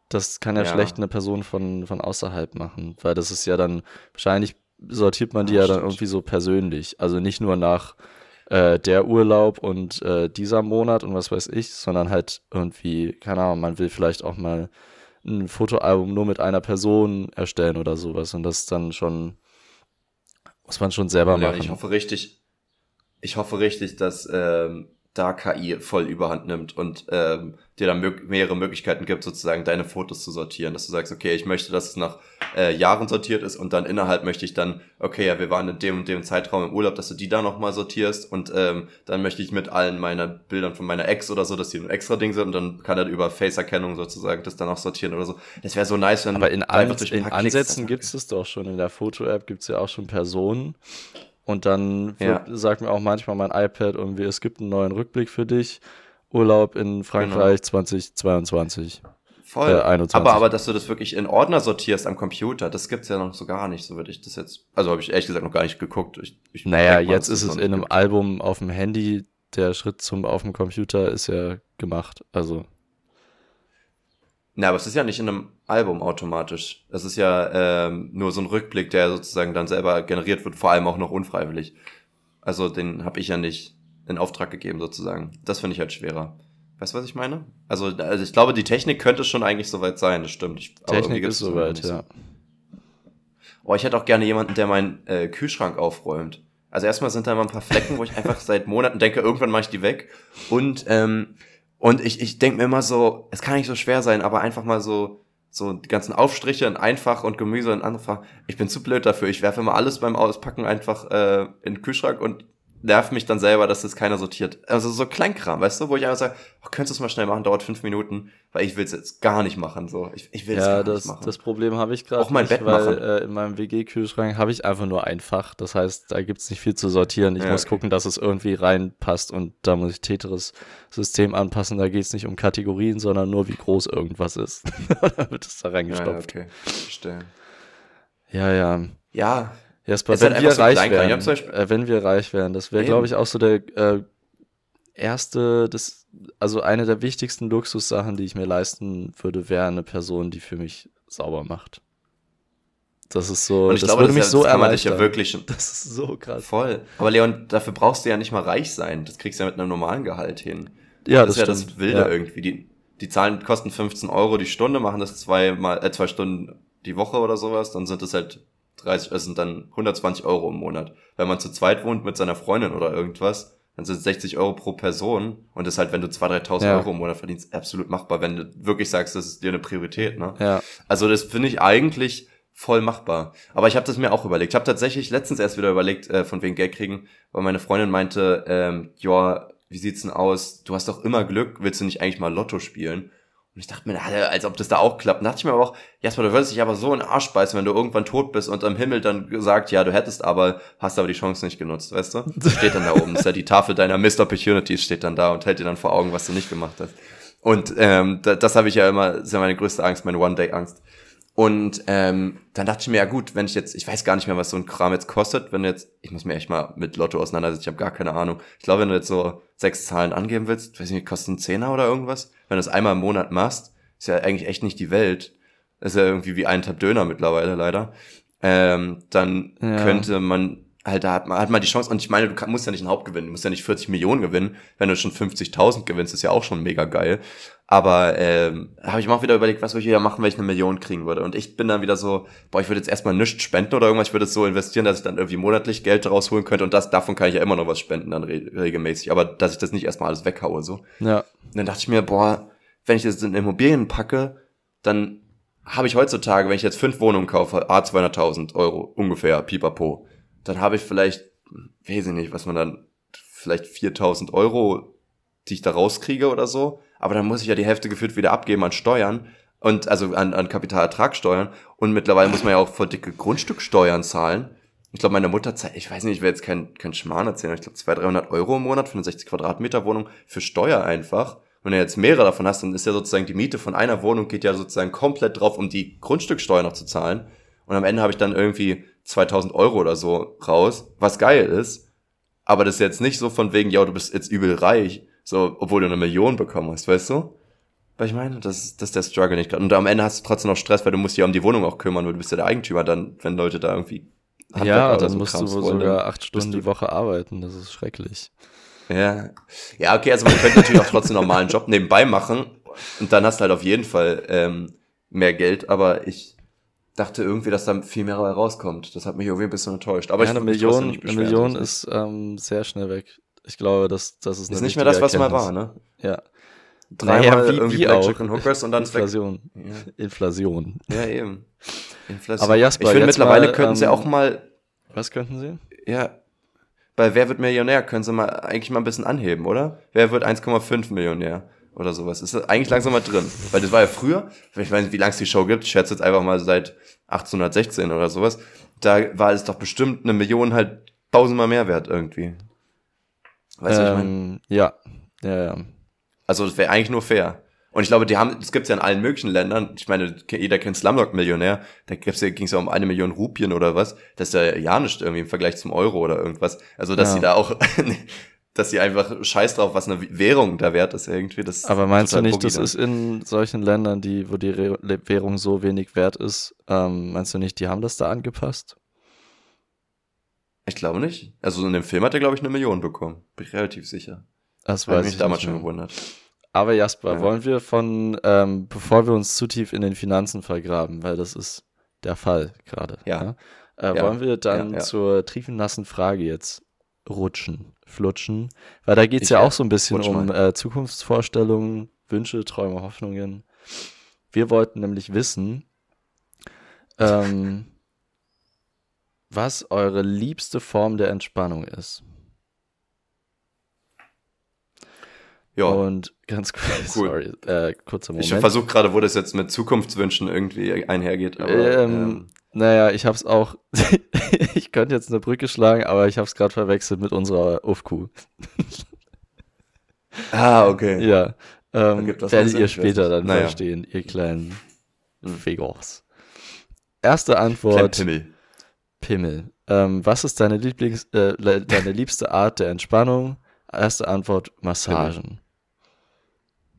Das kann ja, ja, schlecht eine Person von, von außerhalb machen, weil das ist ja dann, wahrscheinlich sortiert man die ja, ja dann irgendwie so persönlich. Also nicht nur nach äh, der Urlaub und äh, dieser Monat und was weiß ich, sondern halt irgendwie, keine Ahnung, man will vielleicht auch mal ein Fotoalbum nur mit einer Person erstellen oder sowas. Und das dann schon, muss man schon selber ja, machen. Ich hoffe richtig, ich hoffe richtig, dass ähm, da KI voll überhand nimmt und ähm, dir dann mö mehrere Möglichkeiten gibt, sozusagen deine Fotos zu sortieren. Dass du sagst, okay, ich möchte, dass es nach äh, Jahren sortiert ist und dann innerhalb möchte ich dann, okay, ja, wir waren in dem und dem Zeitraum im Urlaub, dass du die da nochmal sortierst und ähm, dann möchte ich mit allen meiner Bildern von meiner Ex oder so, dass die ein extra Ding sind und dann kann er über Face-Erkennung sozusagen das dann auch sortieren oder so. Das wäre so nice, wenn Aber in, An in Ansätzen gibt es das doch schon. In der Foto-App gibt es ja auch schon Personen, und dann ja. sagt mir auch manchmal mein iPad irgendwie, es gibt einen neuen Rückblick für dich. Urlaub in Frankreich genau. 2022. Voll. Äh, 21. Aber, aber, dass du das wirklich in Ordner sortierst am Computer, das gibt's ja noch so gar nicht, so würde ich das jetzt. Also habe ich ehrlich gesagt noch gar nicht geguckt. Ich, ich naja, jetzt ist es in einem gibt. Album auf dem Handy. Der Schritt zum auf dem Computer ist ja gemacht. Also na, aber es ist ja nicht in einem Album automatisch. Es ist ja ähm, nur so ein Rückblick, der sozusagen dann selber generiert wird, vor allem auch noch unfreiwillig. Also den habe ich ja nicht in Auftrag gegeben sozusagen. Das finde ich halt schwerer. Weißt du, was ich meine? Also, also ich glaube, die Technik könnte schon eigentlich soweit sein, das stimmt. Ich, Technik ist soweit, ja. Oh, ich hätte auch gerne jemanden, der meinen äh, Kühlschrank aufräumt. Also erstmal sind da immer ein paar Flecken, wo ich einfach seit Monaten denke, irgendwann mache ich die weg. Und ähm, und ich, ich denke mir immer so, es kann nicht so schwer sein, aber einfach mal so, so die ganzen Aufstriche in einfach und Gemüse in einfach. Ich bin zu blöd dafür. Ich werfe immer alles beim Auspacken einfach äh, in den Kühlschrank und nervt mich dann selber, dass das keiner sortiert. Also so Kleinkram, weißt du, wo ich einfach sage, oh, könntest du es mal schnell machen, dauert fünf Minuten, weil ich will es jetzt gar nicht machen. So, ich, ich will es ja, gar das, nicht machen. Das Problem habe ich gerade auch mein nicht, Bett weil machen. Äh, in meinem WG-Kühlschrank habe ich einfach nur ein Fach. Das heißt, da gibt's nicht viel zu sortieren. Ich ja, muss okay. gucken, dass es irgendwie reinpasst und da muss ich Tetris-System anpassen. Da geht's nicht um Kategorien, sondern nur, wie groß irgendwas ist. da wird es da reingestopft. Ja, okay, verstehe. Ja, ja. Ja, Jasper, wenn, halt wir so reich wären, äh, wenn wir reich wären, das wäre, glaube ich, auch so der äh, erste, das, also eine der wichtigsten Luxussachen, die ich mir leisten würde, wäre eine Person, die für mich sauber macht. Das ist so, und ich das glaube, würde das mich ja, so das kann man dich ja wirklich Das ist so krass. Voll. Aber Leon, dafür brauchst du ja nicht mal reich sein. Das kriegst du ja mit einem normalen Gehalt hin. Ja, das, das ist ja das Wilde ja. irgendwie. Die, die Zahlen kosten 15 Euro die Stunde, machen das zwei mal, äh, zwei Stunden die Woche oder sowas, dann sind es halt 30, es sind dann 120 Euro im Monat. Wenn man zu zweit wohnt mit seiner Freundin oder irgendwas, dann sind es 60 Euro pro Person und das ist halt, wenn du 2.000, 3.000 ja. Euro im Monat verdienst, absolut machbar, wenn du wirklich sagst, das ist dir eine Priorität, ne? Ja. Also das finde ich eigentlich voll machbar. Aber ich habe das mir auch überlegt. Ich habe tatsächlich letztens erst wieder überlegt, äh, von wegen Geld kriegen, weil meine Freundin meinte, ähm, ja, wie sieht's denn aus? Du hast doch immer Glück, willst du nicht eigentlich mal Lotto spielen? Und ich dachte mir, als ob das da auch klappt. Und dachte ich mir aber auch, Jasper, du würdest dich aber so in den Arsch beißen, wenn du irgendwann tot bist und am Himmel dann gesagt, ja, du hättest aber, hast aber die Chance nicht genutzt, weißt du? Das steht dann da oben. Das ist ja die Tafel deiner Missed Opportunities steht dann da und hält dir dann vor Augen, was du nicht gemacht hast. Und ähm, das, das habe ich ja immer, das ist ja meine größte Angst, meine One-Day-Angst. Und ähm, dann dachte ich mir, ja gut, wenn ich jetzt, ich weiß gar nicht mehr, was so ein Kram jetzt kostet, wenn du jetzt, ich muss mir echt mal mit Lotto auseinandersetzen, ich habe gar keine Ahnung. Ich glaube, wenn du jetzt so sechs Zahlen angeben willst, weiß ich nicht, kostet ein Zehner oder irgendwas, wenn du es einmal im Monat machst, ist ja eigentlich echt nicht die Welt. Das ist ja irgendwie wie ein Tab Döner mittlerweile leider. Ähm, dann ja. könnte man halt, da hat man, hat man die Chance, und ich meine, du musst ja nicht einen Hauptgewinn, du musst ja nicht 40 Millionen gewinnen, wenn du schon 50.000 gewinnst, ist ja auch schon mega geil. Aber ähm, habe ich mir auch wieder überlegt, was würde ich wieder machen, wenn ich eine Million kriegen würde. Und ich bin dann wieder so, boah, ich würde jetzt erstmal nichts spenden oder irgendwas, ich würde es so investieren, dass ich dann irgendwie monatlich Geld rausholen könnte und das, davon kann ich ja immer noch was spenden dann re regelmäßig. Aber dass ich das nicht erstmal alles weghaue, so. Ja. Und dann dachte ich mir, boah, wenn ich das in Immobilien packe, dann habe ich heutzutage, wenn ich jetzt fünf Wohnungen kaufe, a 200.000 Euro ungefähr, pipapo, dann habe ich vielleicht, weiß ich nicht, was man dann, vielleicht 4.000 Euro, die ich da rauskriege oder so. Aber dann muss ich ja die Hälfte gefühlt wieder abgeben an Steuern und also an, an Kapitalertragssteuern. Und mittlerweile muss man ja auch vor dicke Grundstücksteuern zahlen. Ich glaube, meine Mutter zahlt, ich weiß nicht, ich will jetzt kein, kein Schmarrn erzählen, ich glaube 200, 300 Euro im Monat für eine 60 Quadratmeter Wohnung für Steuer einfach wenn du jetzt mehrere davon hast, dann ist ja sozusagen die Miete von einer Wohnung geht ja sozusagen komplett drauf, um die Grundstücksteuer noch zu zahlen. Und am Ende habe ich dann irgendwie 2000 Euro oder so raus, was geil ist. Aber das ist jetzt nicht so von wegen, ja, du bist jetzt übel reich, so, obwohl du eine Million bekommen hast, weißt du? Weil ich meine, das, das ist der Struggle nicht gerade. Und am Ende hast du trotzdem noch Stress, weil du musst dich ja um die Wohnung auch kümmern, weil du bist ja der Eigentümer dann, wenn Leute da irgendwie ja, dann so musst du sogar acht Stunden die Woche arbeiten. Das ist schrecklich. Ja. Ja, okay, also man könnte natürlich auch trotzdem einen normalen Job nebenbei machen und dann hast du halt auf jeden Fall ähm, mehr Geld, aber ich dachte irgendwie, dass da viel mehr rauskommt. Das hat mich irgendwie ein bisschen enttäuscht. Aber ja, ich eine Million, eine Million ist ähm, sehr schnell weg. Ich glaube, dass das ist, ist nicht mehr das, was mal war, ne? Ja. Dreimal naja, wie, irgendwie wie Black Chicken Hookers und dann Inflation. Ja. Inflation. Ja, eben. Inflation. Aber Jasper, ich finde mittlerweile mal, könnten ähm, sie auch mal. Was könnten sie? Ja, bei Wer wird Millionär können sie mal eigentlich mal ein bisschen anheben, oder? Wer wird 1,5 Millionär? Oder sowas. Ist eigentlich langsam mal drin. Weil das war ja früher, ich weiß nicht, wie lange es die Show gibt, ich schätze jetzt einfach mal seit 1816 oder sowas. Da war es doch bestimmt eine Million halt tausendmal mehr wert irgendwie. Weißt du, ähm, was ich meine? Ähm, ja. Ja, ja. Also das wäre eigentlich nur fair. Und ich glaube, die haben, das gibt's ja in allen möglichen Ländern. Ich meine, jeder kennt Slumdog-Millionär. Da ja, ging's ja um eine Million Rupien oder was. Das ist ja ja nicht irgendwie im Vergleich zum Euro oder irgendwas. Also, dass ja. sie da auch, dass sie einfach scheiß drauf, was eine Währung da wert ist irgendwie. Das Aber meinst du nicht, das ist in solchen Ländern, die, wo die Re Währung so wenig wert ist, ähm, meinst du nicht, die haben das da angepasst? Ich glaube nicht. Also in dem Film hat er, glaube ich, eine Million bekommen. Bin ich relativ sicher. Das war mich damals schon gewundert. Aber Jasper, ja. wollen wir von, ähm, bevor wir uns zu tief in den Finanzen vergraben, weil das ist der Fall gerade. Ja. ja? Äh, ja. Wollen wir dann zur triefennassen Frage jetzt rutschen, flutschen? Weil da geht es ja auch so ein bisschen um äh, Zukunftsvorstellungen, Wünsche, Träume, Hoffnungen. Wir wollten nämlich wissen, ähm, was eure liebste Form der Entspannung ist. Ja. Und ganz cool. sorry, äh, kurzer Moment. Ich versuche gerade, wo das jetzt mit Zukunftswünschen irgendwie einhergeht. Aber, ähm, ähm. Naja, ich hab's auch, ich könnte jetzt eine Brücke schlagen, aber ich hab's gerade verwechselt mit unserer UFQ. ah, okay. Ja, ähm, werdet ihr später dann naja. verstehen, ihr kleinen. Fegors. Erste Antwort. Klein Pimmel. Ähm, was ist deine, Lieblings, äh, deine liebste Art der Entspannung? Erste Antwort, Massagen.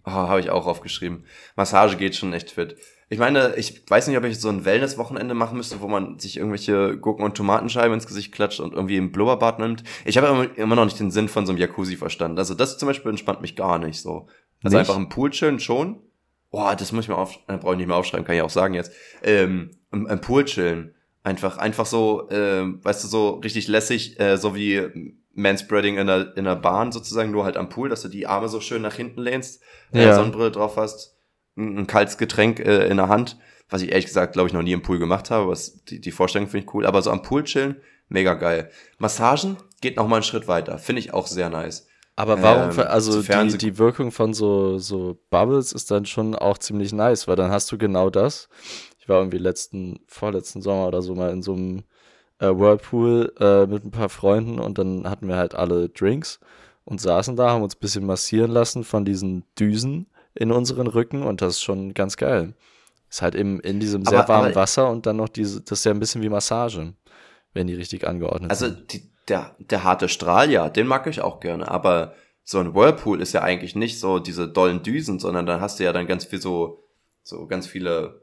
Oh, Habe ich auch aufgeschrieben. Massage geht schon echt fit. Ich meine, ich weiß nicht, ob ich so ein Wellness-Wochenende machen müsste, wo man sich irgendwelche Gurken- und Tomatenscheiben ins Gesicht klatscht und irgendwie im Blubberbad nimmt. Ich habe immer noch nicht den Sinn von so einem Jacuzzi verstanden. Also das zum Beispiel entspannt mich gar nicht so. Also nicht? einfach im Pool chillen schon. Boah, das muss ich mir auf, äh, brauche ich nicht mehr aufschreiben, kann ich auch sagen jetzt. Ähm, im, im Pool chillen. Einfach, einfach so, äh, weißt du, so richtig lässig, äh, so wie Manspreading in der, in der Bahn sozusagen, nur halt am Pool, dass du die Arme so schön nach hinten lehnst, äh, ja. Sonnenbrille drauf hast ein, ein kaltes Getränk äh, in der Hand, was ich ehrlich gesagt, glaube ich, noch nie im Pool gemacht habe. Was, die, die Vorstellung finde ich cool. Aber so am Pool chillen, mega geil. Massagen geht noch mal einen Schritt weiter. Finde ich auch sehr nice. Aber warum, Ähm, also die, die Wirkung von so, so Bubbles ist dann schon auch ziemlich nice, weil dann hast du genau das. Ich war irgendwie letzten, vorletzten Sommer oder so mal in so einem äh, Whirlpool äh, mit ein paar Freunden und dann hatten wir halt alle Drinks und saßen da, haben uns ein bisschen massieren lassen von diesen Düsen in unseren Rücken und das ist schon ganz geil. Ist halt eben in diesem sehr Aber- warmen aber- Wasser und dann noch diese, das ist ja ein bisschen wie Massage, wenn die richtig angeordnet Also sind. die, der, der harte Strahl, ja, den mag ich auch gerne. Aber so ein Whirlpool ist ja eigentlich nicht so diese dollen Düsen, sondern dann hast du ja dann ganz viel so, so ganz viele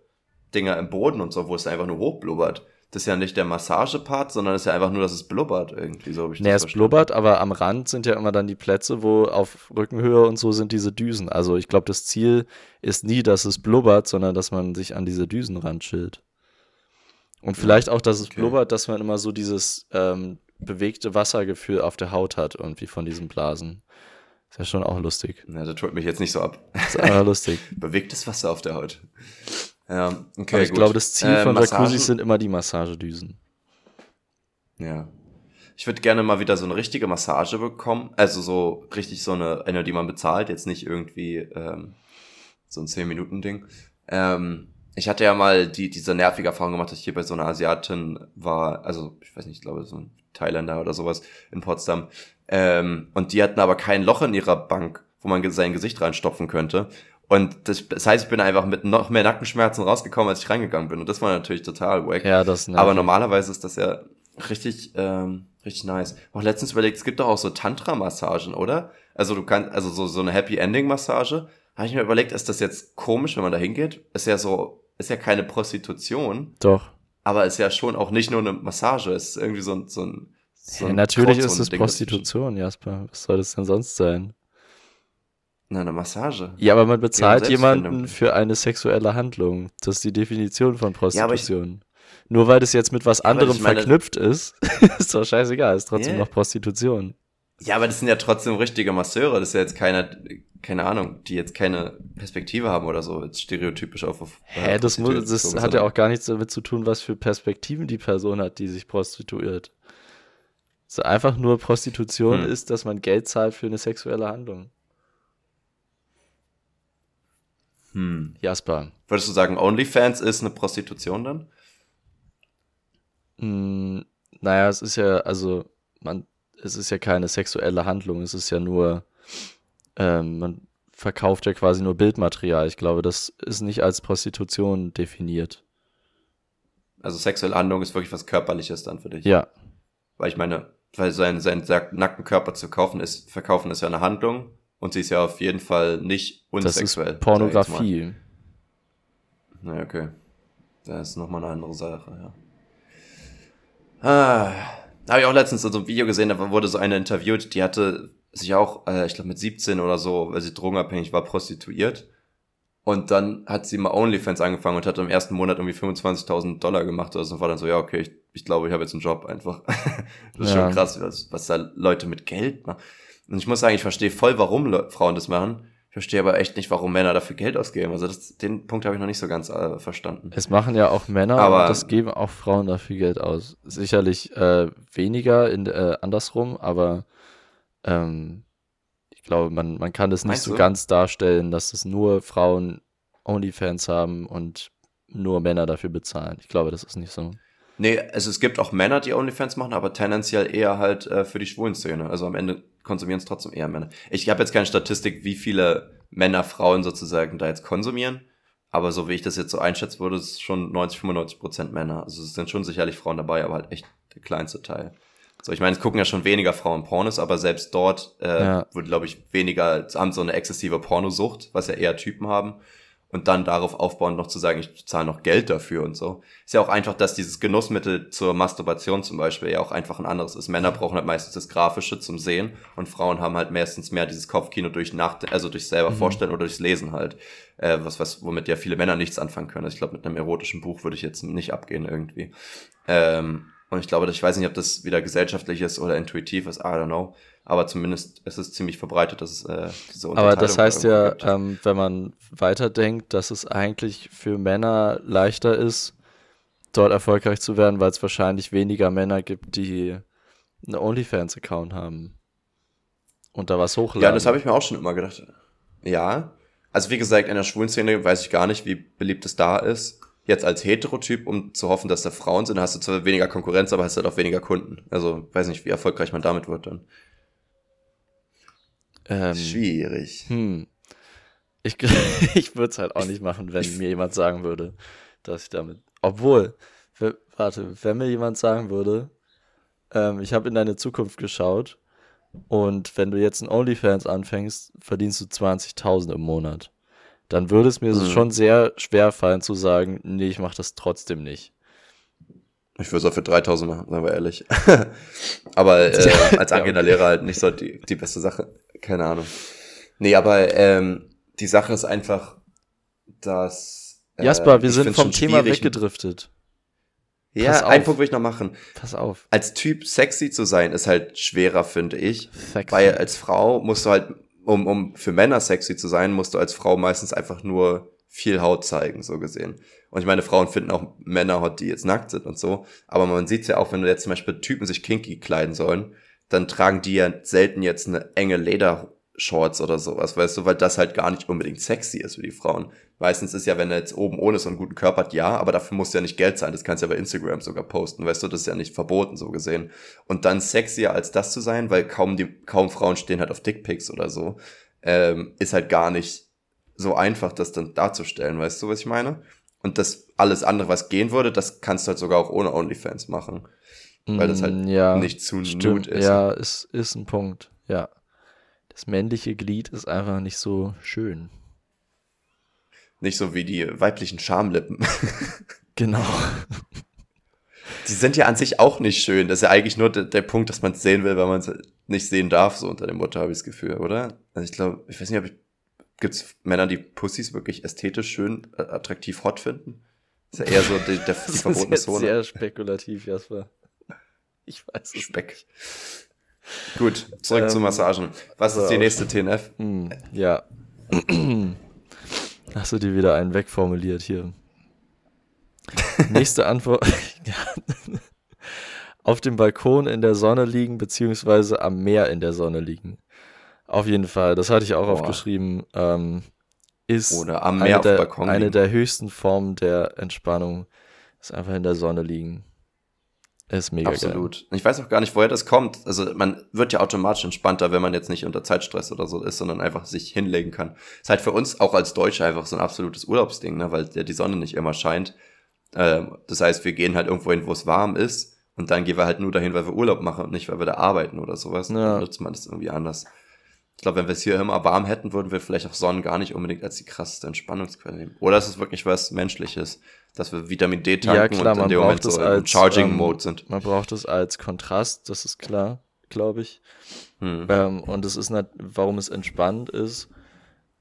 Dinger im Boden und so, wo es einfach nur hochblubbert. Das ist ja nicht der Massagepart, sondern es ist ja einfach nur, dass es blubbert irgendwie, so habe ich Nee, es verstanden. blubbert, aber am Rand sind ja immer dann die Plätze, wo auf Rückenhöhe und so sind diese Düsen. Also ich glaube, das Ziel ist nie, dass es blubbert, sondern dass man sich an diese Düsen ranchillt. Und vielleicht auch, dass es okay. blubbert, dass man immer so dieses ähm, bewegte Wassergefühl auf der Haut hat, irgendwie von diesen Blasen. Ist ja schon auch lustig. Ja, das tut mich jetzt nicht so ab. Ist einfach lustig. Bewegtes Wasser auf der Haut. Ja, okay, Aber ich gut. glaube, das Ziel Äh, von Jacuzzis sind immer die Massagedüsen. Ja. Ich würde gerne mal wieder so eine richtige Massage bekommen. Also so richtig so eine, eine, die man bezahlt, jetzt nicht irgendwie ähm, so ein 10-Minuten-Ding. Ähm, ich hatte ja mal die, diese nervige Erfahrung gemacht, dass ich hier bei so einer Asiatin war, also ich weiß nicht, ich glaube so ein Thailänder oder sowas in Potsdam. Ähm, und die hatten aber kein Loch in ihrer Bank, wo man sein Gesicht reinstopfen könnte. Und das, das heißt, ich bin einfach mit noch mehr Nackenschmerzen rausgekommen, als ich reingegangen bin. Und das war natürlich total wack. Ja, das nervt. Aber normalerweise ist das ja richtig, ähm, richtig nice. Auch letztens überlegt, es gibt doch auch so Tantra-Massagen, oder? Also du kannst, also so, so eine Happy Ending-Massage. Habe ich mir überlegt, ist das jetzt komisch, wenn man da hingeht? Ist ja so, ist ja keine Prostitution, Doch. aber ist ja schon auch nicht nur eine Massage, ist irgendwie so ein, so ein, so Ja, ein natürlich ist es. Prostitution, Jasper. Was soll das denn sonst sein? Na, eine Massage. Ja, aber man bezahlt Selbstfindung. jemanden für eine sexuelle Handlung. Das ist die Definition von Ja, ich- Prostitution. Nur weil das jetzt mit was anderem meine- verknüpft ist, ist doch scheißegal, ist trotzdem Yeah. noch Prostitution. Ja, aber das sind ja trotzdem richtige Masseure. Das ist ja jetzt keiner, keine Ahnung, die jetzt keine Perspektive haben oder so, jetzt stereotypisch auf. auf Hä, das, muss, das hat ja auch gar nichts damit zu tun, was für Perspektiven die Person hat, die sich prostituiert. So einfach nur Prostitution Hm. ist, dass man Geld zahlt für eine sexuelle Handlung. Hm. Jasper. Würdest du sagen, OnlyFans ist eine Prostitution dann? Mm, naja, es ist ja, also, man, es ist ja keine sexuelle Handlung, es ist ja nur, ähm, man verkauft ja quasi nur Bildmaterial. Ich glaube, das ist nicht als Prostitution definiert. Also sexuelle Handlung ist wirklich was Körperliches dann für dich. Ja, Weil ich meine, weil sein, sein nackten Körper zu kaufen ist, verkaufen ist ja eine Handlung und sie ist ja auf jeden Fall nicht das unsexuell. ist jetzt mal. Pornografie. Na okay. Das ist nochmal eine andere Sache, ja. Ah, da habe ich auch letztens so ein Video gesehen, da wurde so eine interviewt, die hatte sich auch, äh, ich glaube mit 17 oder so, weil sie drogenabhängig war, prostituiert. Und dann hat sie mal OnlyFans angefangen und hat im ersten Monat irgendwie 25.000 Dollar gemacht. Also und war dann so, ja, okay, ich, ich glaube, ich habe jetzt einen Job einfach. das ist Ja. schon krass, was, was da Leute mit Geld machen. Und ich muss sagen, ich verstehe voll, warum Le Frauen das machen. Ich verstehe aber echt nicht, warum Männer dafür Geld ausgeben. Also das, den Punkt habe ich noch nicht so ganz äh, verstanden. Es machen ja auch Männer, Aber- das geben auch Frauen dafür Geld aus. Sicherlich äh, weniger in, äh, andersrum, aber ähm, ich glaube, man, man kann das nicht Meinst so du? ganz darstellen, dass es nur Frauen Onlyfans haben und nur Männer dafür bezahlen. Ich glaube, das ist nicht so. Nee, also es gibt auch Männer, die OnlyFans machen, aber tendenziell eher halt äh, für die schwulen Szene. Also am Ende konsumieren es trotzdem eher Männer. Ich habe jetzt keine Statistik, wie viele Männer Frauen sozusagen da jetzt konsumieren. Aber so wie ich das jetzt so einschätzen würde, ist es schon 90, 95 Prozent Männer. Also es sind schon sicherlich Frauen dabei, aber halt echt der kleinste Teil. So, ich meine, es gucken ja schon weniger Frauen Pornos, aber selbst dort äh, Ja. wird, glaube ich, weniger, haben so eine exzessive Pornosucht, was ja eher Typen haben. Und dann darauf aufbauen, noch zu sagen, ich zahle noch Geld dafür und so. Ist ja auch einfach, dass dieses Genussmittel zur Masturbation zum Beispiel ja auch einfach ein anderes ist. Männer brauchen halt meistens das Grafische zum Sehen und Frauen haben halt meistens mehr dieses Kopfkino durch Nach also durch selber Mhm. vorstellen oder durchs Lesen halt. Äh, was, was, womit ja viele Männer nichts anfangen können. Also ich glaube, mit einem erotischen Buch würde ich jetzt nicht abgehen irgendwie. Ähm, und ich glaube, ich weiß nicht, ob das wieder gesellschaftlich ist oder intuitiv ist, I don't know. Aber zumindest ist es ziemlich verbreitet, dass es äh, diese Aber das heißt ja, ähm, wenn man weiterdenkt, dass es eigentlich für Männer leichter ist, dort erfolgreich zu werden, weil es wahrscheinlich weniger Männer gibt, die einen OnlyFans-Account haben und da was hochladen. Ja, das habe ich mir auch schon immer gedacht. Ja, also wie gesagt, in der schwulen Szene weiß ich gar nicht, wie beliebt es da ist. Jetzt als Heterotyp, um zu hoffen, dass da Frauen sind, hast du zwar weniger Konkurrenz, aber hast halt auch weniger Kunden. Also weiß nicht, wie erfolgreich man damit wird dann. Ähm, Schwierig. Hm. Ich, ich würde es halt auch nicht machen, wenn mir jemand sagen würde, dass ich damit. Obwohl, warte, wenn mir jemand sagen würde, ähm, ich habe in deine Zukunft geschaut und wenn du jetzt ein OnlyFans anfängst, verdienst du 20.000 im Monat. Dann würde es mir mhm. schon sehr schwer fallen zu sagen, nee, ich mache das trotzdem nicht. Ich würde es auch für 3000 machen, sagen wir ehrlich. aber äh, als angehender Lehrer halt nicht so die, die beste Sache. Keine Ahnung. Nee, aber ähm, die Sache ist einfach, dass. Äh, Jasper, wir sind vom Thema weggedriftet. Ja, einen Punkt will ich noch machen. Pass auf. Als Typ sexy zu sein, ist halt schwerer, finde ich. Sexy. Weil als Frau musst du halt, um, um für Männer sexy zu sein, musst du als Frau meistens einfach nur viel Haut zeigen, so gesehen. Und ich meine, Frauen finden auch Männer hot, die jetzt nackt sind und so. Aber man sieht ja auch, wenn du jetzt zum Beispiel Typen sich kinky kleiden sollen, dann tragen die ja selten jetzt eine enge Ledershorts oder sowas, weißt du, weil das halt gar nicht unbedingt sexy ist für die Frauen. Meistens ist ja, wenn er jetzt oben ohne so einen guten Körper hat, ja, aber dafür muss ja nicht Geld sein. Das kannst du ja bei Instagram sogar posten, weißt du, das ist ja nicht verboten, so gesehen. Und dann sexier als das zu sein, weil kaum die, kaum Frauen stehen halt auf Dickpics oder so, ähm, ist halt gar nicht so einfach, das dann darzustellen, weißt du, was ich meine? Und das alles andere, was gehen würde, das kannst du halt sogar auch ohne OnlyFans machen. Weil das halt mm, ja, nicht zu stimmt, ist. Ja, ist, ist ein Punkt, ja. Das männliche Glied ist einfach nicht so schön. Nicht so wie die weiblichen Schamlippen. genau. Die sind ja an sich auch nicht schön. Das ist ja eigentlich nur der, der Punkt, dass man es sehen will, weil man es nicht sehen darf, so unter dem Motto, habe ich das Gefühl, oder? Also ich glaube, ich weiß nicht, ob ich, gibt's Männer, die Pussys wirklich ästhetisch schön, äh, attraktiv hot finden? Das ist ja eher so die, der, die verbotene Zone. Das ist sehr spekulativ, Jasper. Ich weiß es Speck. Nicht. Gut, zurück ähm, zu Massagen. Was ist die nächste TNF? Hm, ja. Hast du dir wieder einen wegformuliert hier? Nächste Antwort. Auf dem Balkon in der Sonne liegen, beziehungsweise am Meer in der Sonne liegen. Auf jeden Fall, das hatte ich auch Boah. aufgeschrieben. Ähm, ist Oder am Meer auf der, Balkon eine der höchsten Formen der Entspannung. Ist einfach in der Sonne liegen. Ist mega Absolut. Geil. Ich weiß auch gar nicht, woher das kommt. Also man wird ja automatisch entspannter, wenn man jetzt nicht unter Zeitstress oder so ist, sondern einfach sich hinlegen kann. Ist halt für uns auch als Deutsche einfach so ein absolutes Urlaubsding, ne? weil ja die Sonne nicht immer scheint. Ähm, das heißt, wir gehen halt irgendwo hin, wo es warm ist und dann gehen wir halt nur dahin, weil wir Urlaub machen und nicht, weil wir da arbeiten oder sowas. Ja. Dann nutzt man das irgendwie anders. Ich glaube, wenn wir es hier immer warm hätten, würden wir vielleicht auch Sonnen gar nicht unbedingt als die krasseste Entspannungsquelle nehmen. Oder ist es wirklich was Menschliches? Dass wir Vitamin D tanken ja, klar, und in dem Moment so als, im Charging-Mode ähm, sind. Man braucht es als Kontrast, das ist klar, glaube ich. Hm. Ähm, und es ist, warum es entspannt ist,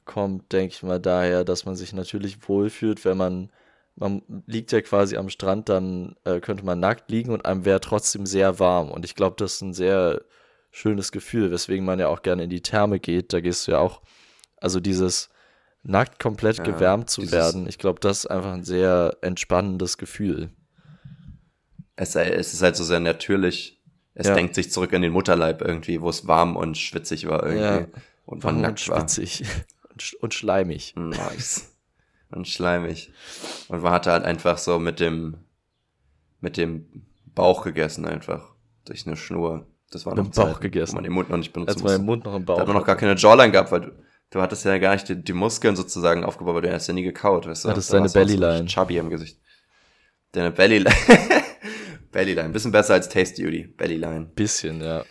kommt, denke ich mal, daher, dass man sich natürlich wohlfühlt, wenn man, man liegt ja quasi am Strand, dann äh, könnte man nackt liegen und einem wäre trotzdem sehr warm. Und ich glaube, das ist ein sehr schönes Gefühl, weswegen man ja auch gerne in die Therme geht. Da gehst du ja auch, also dieses nackt komplett ja, gewärmt zu werden. Ich glaube, das ist einfach ein sehr entspannendes Gefühl. Es, es ist halt so sehr natürlich. Es ja. denkt sich zurück in den Mutterleib irgendwie, wo es warm und schwitzig war irgendwie. Ja. Und man nackt schwitzig. Und, und schleimig. Nice. Und schleimig. Und man hatte halt einfach so mit dem, mit dem Bauch gegessen einfach. Durch eine Schnur. Das war noch Mit dem Bauch gegessen. Wo man den Mund noch nicht benutzt Als man den Mund noch im Bauch. Da hat man noch gar keine Jawline gehabt, weil du, du hattest ja gar nicht die, die Muskeln sozusagen aufgebaut, weil du hast ja nie gekaut, weißt du? Das ist deine Bellyline. So chubby im Gesicht. Deine Bellyline. Bellyline. Bisschen besser als Taste Duty. Bellyline. Bisschen, ja.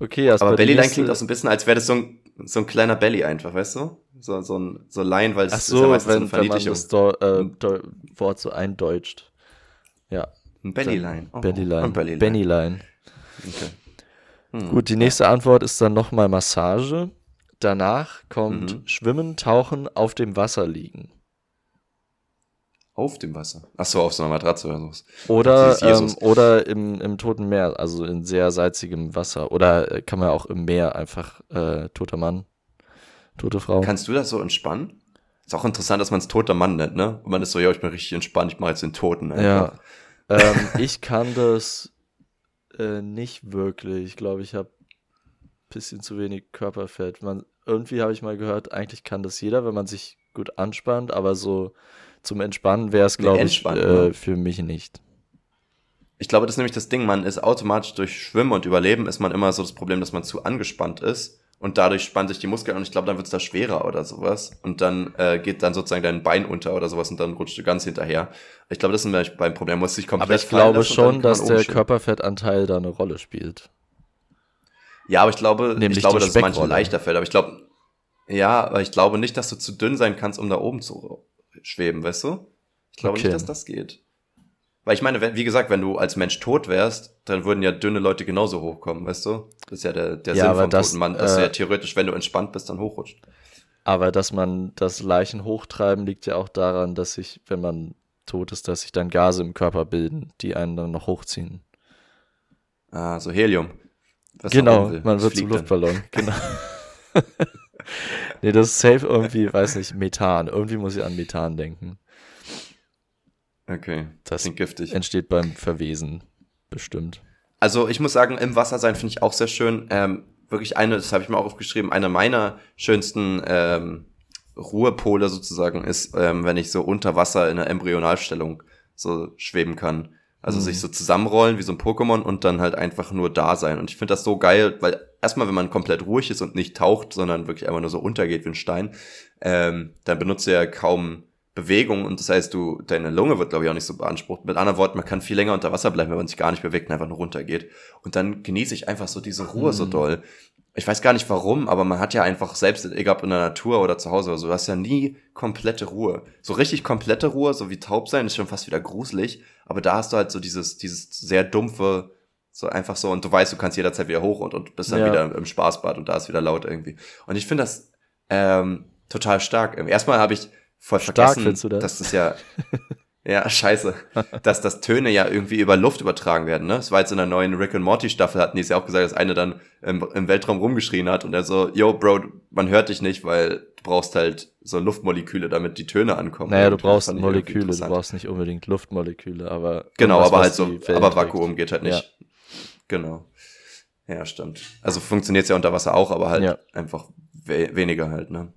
Okay, also Aber Bellyline klingt auch so ein bisschen, als wäre das so ein, so ein kleiner Belly einfach, weißt du? So, so ein so Line, weil es Ach so, ist ja wenn, so wenn man das Do äh, Wort so eindeutscht. Ja. Ein Bellyline. Oh, Bellyline. Bellyline. Bellyline. Okay. Hm. Gut, die nächste Antwort ist dann nochmal Massage. Danach kommt mhm. Schwimmen, Tauchen, auf dem Wasser liegen. Auf dem Wasser. Ach so, auf so einer Matratze oder so. Oder, ähm, oder im, im Toten Meer, also in sehr salzigem Wasser. Oder äh, kann man auch im Meer einfach äh, toter Mann, tote Frau. Kannst du das so entspannen? Ist auch interessant, dass man es toter Mann nennt, ne? Und man ist so, ja, ich bin richtig entspannt, ich mache jetzt den Toten. Einfach. Ja. ähm, ich kann das äh, nicht wirklich. Ich glaube, ich habe ein bisschen zu wenig Körperfett. Man, irgendwie habe ich mal gehört, eigentlich kann das jeder, wenn man sich gut anspannt, aber so zum Entspannen wäre es, glaube ich, äh, für mich nicht. Ich glaube, das ist nämlich das Ding, man ist automatisch durch Schwimmen und Überleben ist man immer so das Problem, dass man zu angespannt ist und dadurch spannen sich die Muskeln und ich glaube, dann wird es da schwerer oder sowas und dann äh, geht dann sozusagen dein Bein unter oder sowas und dann rutscht du ganz hinterher. Ich glaube, das ist beim Problem, muss sich komplett Aber ich glaube schon, dass der Körperfettanteil da eine Rolle spielt. Ja, aber ich glaube, Nämlich ich glaube, dass es manchmal leichter fällt, aber ich glaube, ja, aber ich glaube nicht, dass du zu dünn sein kannst, um da oben zu schweben, weißt du? Ich glaube okay. nicht, dass das geht. Weil ich meine, wie gesagt, wenn du als Mensch tot wärst, dann würden ja dünne Leute genauso hochkommen, weißt du? Das ist ja der, der ja, Sinn vom das, toten Mann, dass äh, er theoretisch, wenn du entspannt bist, dann hochrutscht. Aber dass man das Leichen hochtreiben, liegt ja auch daran, dass sich, wenn man tot ist, dass sich dann Gase im Körper bilden, die einen dann noch hochziehen. Ah, so Helium. Was genau, man wird zum Luftballon. Genau. nee, das ist safe irgendwie, weiß nicht, Methan. Irgendwie muss ich an Methan denken. Okay, das klingt giftig. Entsteht beim Verwesen, bestimmt. Also ich muss sagen, im Wasser sein finde ich auch sehr schön. Ähm, wirklich eine, das habe ich mir auch aufgeschrieben, eine meiner schönsten ähm, Ruhepole sozusagen ist, ähm, wenn ich so unter Wasser in einer Embryonalstellung so schweben kann. Also mhm. sich so zusammenrollen wie so ein Pokémon und dann halt einfach nur da sein. Und ich finde das so geil, weil erstmal, wenn man komplett ruhig ist und nicht taucht, sondern wirklich einfach nur so untergeht wie ein Stein, ähm, dann benutzt er ja kaum Bewegung und das heißt, du, deine Lunge wird, glaube ich, auch nicht so beansprucht. Mit anderen Worten, man kann viel länger unter Wasser bleiben, wenn man sich gar nicht bewegt und einfach nur runtergeht. Und dann genieße ich einfach so diese Ruhe mhm. so doll. Ich weiß gar nicht warum, aber man hat ja einfach selbst, egal ob in der Natur oder zu Hause oder so, du hast ja nie komplette Ruhe. So richtig komplette Ruhe, so wie taub sein, ist schon fast wieder gruselig. Aber da hast du halt so dieses, dieses sehr dumpfe, so einfach so, und du weißt, du kannst jederzeit wieder hoch und, und bist dann ja. wieder im Spaßbad und da ist wieder laut irgendwie. Und ich finde das ähm, total stark. Erstmal habe ich voll Stark vergessen, das? dass das ja, ja, scheiße, dass das Töne ja irgendwie über Luft übertragen werden, ne? Das war jetzt in der neuen Rick and Morty Staffel, hatten die es ja auch gesagt, dass eine dann im, im Weltraum rumgeschrien hat und er so, yo, Bro, man hört dich nicht, weil du brauchst halt so Luftmoleküle, damit die Töne ankommen. Naja, du brauchst Moleküle, du brauchst nicht unbedingt Luftmoleküle, aber. Genau, aber halt so, aber Vakuum geht halt nicht. Ja. Genau. Ja, stimmt. Also funktioniert's ja unter Wasser auch, aber halt ja. einfach we weniger halt, ne?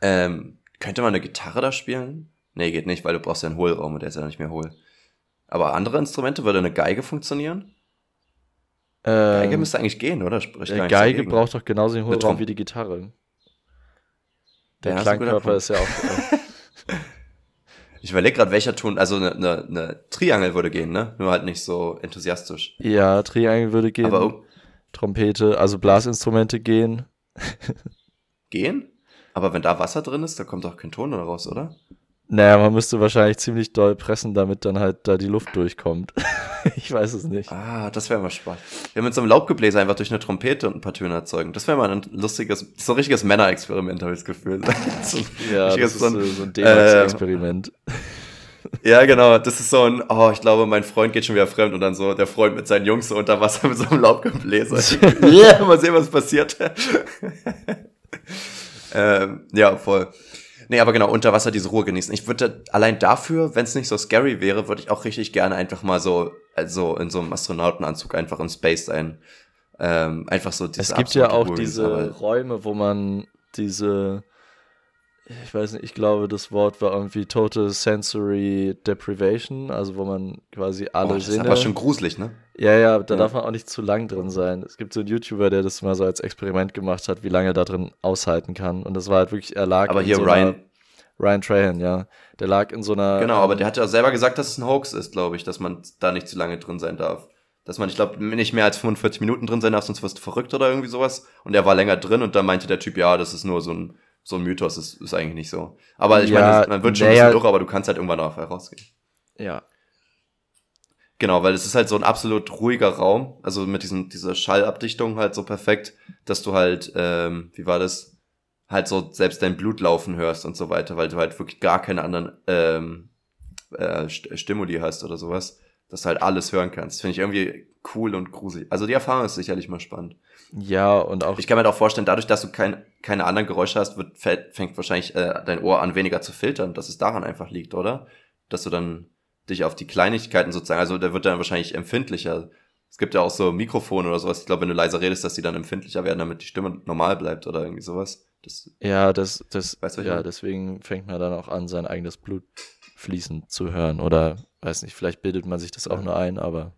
Ähm, könnte man eine Gitarre da spielen? Nee, geht nicht, weil du brauchst ja einen Hohlraum und der ist ja nicht mehr hohl. Aber andere Instrumente, würde eine Geige funktionieren? Ähm, Geige müsste eigentlich gehen, oder? Sprich äh, Geige dagegen. braucht doch genauso den Hohlraum wie die Gitarre. Der ja, Klangkörper ist, ist ja auch. ich überlege gerade, welcher Ton, also eine, eine, eine, Triangel würde gehen, ne? Nur halt nicht so enthusiastisch. Ja, Triangel würde gehen. Aber Trompete, also Blasinstrumente gehen. gehen? Aber wenn da Wasser drin ist, da kommt doch kein Ton raus, oder? Naja, man müsste wahrscheinlich ziemlich doll pressen, damit dann halt da die Luft durchkommt. ich weiß es nicht. Ah, das wäre mal spannend. Wir haben mit so einem Laubgebläse einfach durch eine Trompete und ein paar Töne erzeugen. Das wäre mal ein lustiges, so ein richtiges Männerexperiment, habe ich das Gefühl. so ja, das ist so ein, so ein D-Max-Experiment. Äh, ja, genau. Das ist so ein, oh, ich glaube, mein Freund geht schon wieder fremd und dann so der Freund mit seinen Jungs so unter Wasser mit so einem Laubgebläse. yeah, mal sehen, was passiert. Ähm, ja, voll. Nee, aber genau, unter Wasser diese Ruhe genießen. Ich würde allein dafür, wenn es nicht so scary wäre, würde ich auch richtig gerne einfach mal so, also in so einem Astronautenanzug einfach im Space sein. Ähm, einfach so diese Es gibt ja auch diese Räume, wo man diese ich weiß nicht, ich glaube, das Wort war irgendwie Total Sensory Deprivation, also wo man quasi alle oh, das Sinne. Das ist aber schon gruselig, ne? Ja, ja, da ja. darf man auch nicht zu lang drin sein. Es gibt so einen YouTuber, der das mal so als Experiment gemacht hat, wie lange er da drin aushalten kann. Und das war halt wirklich, er lag. Aber hier so Ryan. Ryan Trahan, ja. Der lag in so einer. Genau, aber der hat ja selber gesagt, dass es ein Hoax ist, glaube ich, dass man da nicht zu lange drin sein darf. Dass man, ich glaube, nicht mehr als 45 Minuten drin sein darf, sonst wirst du verrückt oder irgendwie sowas. Und er war länger drin und dann meinte der Typ, ja, das ist nur so ein so ein Mythos ist, ist eigentlich nicht so. Aber ich ja, meine, man wird schon ein bisschen durch, aber du kannst halt irgendwann auch herausgehen. Ja. Genau, weil es ist halt so ein absolut ruhiger Raum, also mit diesen, dieser Schallabdichtung halt so perfekt, dass du halt, ähm, wie war das, halt so selbst dein Blut laufen hörst und so weiter, weil du halt wirklich gar keine anderen ähm, äh, Stimuli hast oder sowas, dass du halt alles hören kannst. Finde ich irgendwie cool und gruselig. Also die Erfahrung ist sicherlich mal spannend. Ja, und auch. Ich kann mir auch vorstellen, dadurch, dass du kein, keine anderen Geräusche hast, wird, fängt wahrscheinlich äh, dein Ohr an, weniger zu filtern, dass es daran einfach liegt, oder? Dass du dann dich auf die Kleinigkeiten sozusagen, also der wird dann wahrscheinlich empfindlicher. Es gibt ja auch so Mikrofone oder sowas. Ich glaube, wenn du leiser redest, dass die dann empfindlicher werden, damit die Stimme normal bleibt oder irgendwie sowas. Das, ja, das, das, weißt ja, deswegen fängt man dann auch an, sein eigenes Blut fließen zu hören. Oder, weiß nicht, vielleicht bildet man sich das auch nur ein, aber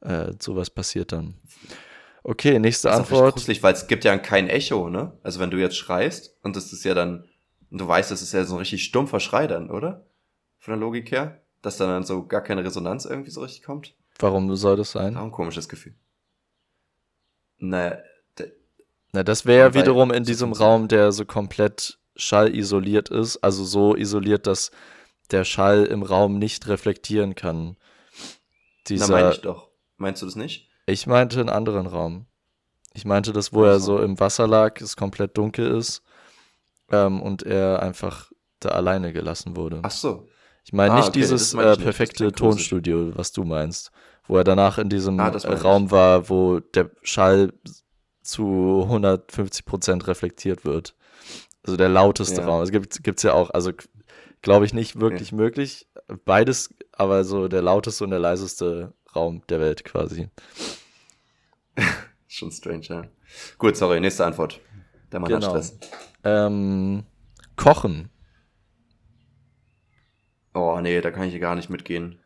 äh, sowas passiert dann. Okay, nächste das ist Antwort. Auch gruselig, weil es gibt ja kein Echo, ne? Also wenn du jetzt schreist und das ist ja dann, und du weißt, das ist ja so ein richtig stumpfer Schrei dann, oder? Von der Logik her, dass dann so gar keine Resonanz irgendwie so richtig kommt. Warum soll das sein? Auch ein komisches Gefühl. Naja, na, das wäre ja wiederum in diesem Raum, der so komplett schallisoliert ist, also so isoliert, dass der Schall im Raum nicht reflektieren kann. Dieser, Na, meine ich doch. Meinst du das nicht? Ich meinte einen anderen Raum. Ich meinte das, wo er so im Wasser lag, es komplett dunkel ist ähm, und er einfach da alleine gelassen wurde. Ach so. Ich meine ah, nicht okay, dieses äh, perfekte Tonstudio, was du meinst, wo er danach in diesem ah, Raum war, wo der Schall zu 150 Prozent reflektiert wird. Also der lauteste ja. Raum. Es gibt es ja auch, also glaube ich nicht wirklich ja. möglich. Beides, aber so der lauteste und der leiseste Raum der Welt quasi. Schon strange, ja. Gut, sorry, nächste Antwort. Der Mann genau. hat Stress. Ähm, kochen. Oh, nee, da kann ich gar nicht mitgehen.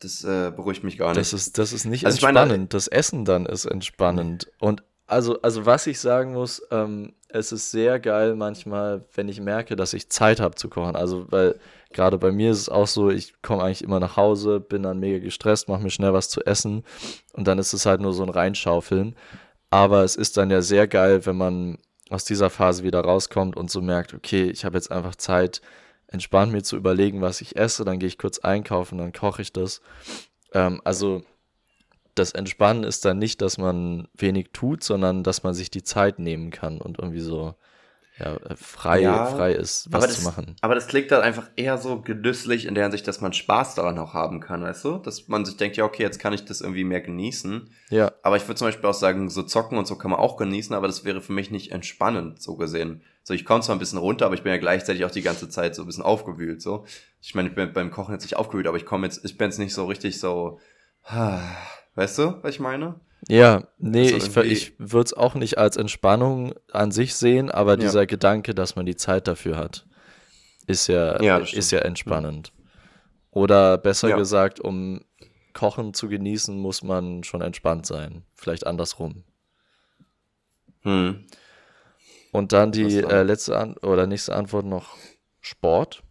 Das äh, beruhigt mich gar nicht. Das ist, das ist nicht also entspannend. Meine, das Essen dann ist entspannend. Und also, also was ich sagen muss, ähm, es ist sehr geil manchmal, wenn ich merke, dass ich Zeit habe zu kochen. Also, weil gerade bei mir ist es auch so, ich komme eigentlich immer nach Hause, bin dann mega gestresst, mache mir schnell was zu essen und dann ist es halt nur so ein Reinschaufeln. Aber es ist dann ja sehr geil, wenn man aus dieser Phase wieder rauskommt und so merkt, okay, ich habe jetzt einfach Zeit, entspannt mir zu überlegen, was ich esse, dann gehe ich kurz einkaufen, dann koche ich das. Ähm, also das Entspannen ist dann nicht, dass man wenig tut, sondern dass man sich die Zeit nehmen kann und irgendwie so ja, frei, ja, frei ist, was das, zu machen. Aber das klingt dann einfach eher so genüsslich in der Hinsicht, dass man Spaß daran auch haben kann, weißt du? Dass man sich denkt, ja, okay, jetzt kann ich das irgendwie mehr genießen. Ja. Aber ich würde zum Beispiel auch sagen, so zocken und so kann man auch genießen, aber das wäre für mich nicht entspannend, so gesehen. So, ich komme zwar ein bisschen runter, aber ich bin ja gleichzeitig auch die ganze Zeit so ein bisschen aufgewühlt, so. Ich meine, ich bin beim Kochen jetzt nicht aufgewühlt, aber ich komme jetzt, ich bin jetzt nicht so richtig so, Weißt du, was ich meine? Ja, nee, also ich, ich würde es auch nicht als Entspannung an sich sehen, aber ja. dieser Gedanke, dass man die Zeit dafür hat, ist ja, ja ist ja entspannend. Oder besser ja. gesagt, um Kochen zu genießen, muss man schon entspannt sein. Vielleicht andersrum. Hm. Und dann die äh, letzte An oder nächste Antwort noch Sport.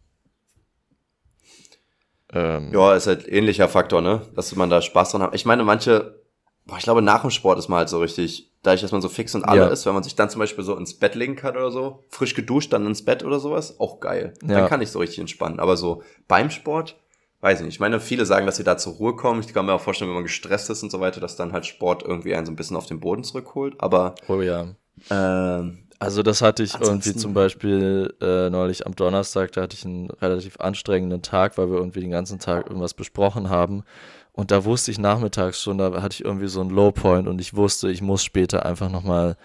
Ähm, ja, ist halt ähnlicher Faktor, ne? Dass man da Spaß dran hat. Ich meine, manche, boah, ich glaube, nach dem Sport ist man halt so richtig, dadurch, dass man so fix und alle ja. ist, wenn man sich dann zum Beispiel so ins Bett legen kann oder so, frisch geduscht, dann ins Bett oder sowas, auch geil. Ja. Dann kann ich so richtig entspannen. Aber so beim Sport, weiß ich nicht. Ich meine, viele sagen, dass sie da zur Ruhe kommen. Ich kann mir auch vorstellen, wenn man gestresst ist und so weiter, dass dann halt Sport irgendwie einen so ein bisschen auf den Boden zurückholt. Aber. Oh ja. Ähm, also das hatte ich Ansonsten. irgendwie zum Beispiel äh, neulich am Donnerstag, da hatte ich einen relativ anstrengenden Tag, weil wir irgendwie den ganzen Tag irgendwas besprochen haben. Und da wusste ich nachmittags schon, da hatte ich irgendwie so einen Lowpoint und ich wusste, ich muss später einfach nochmal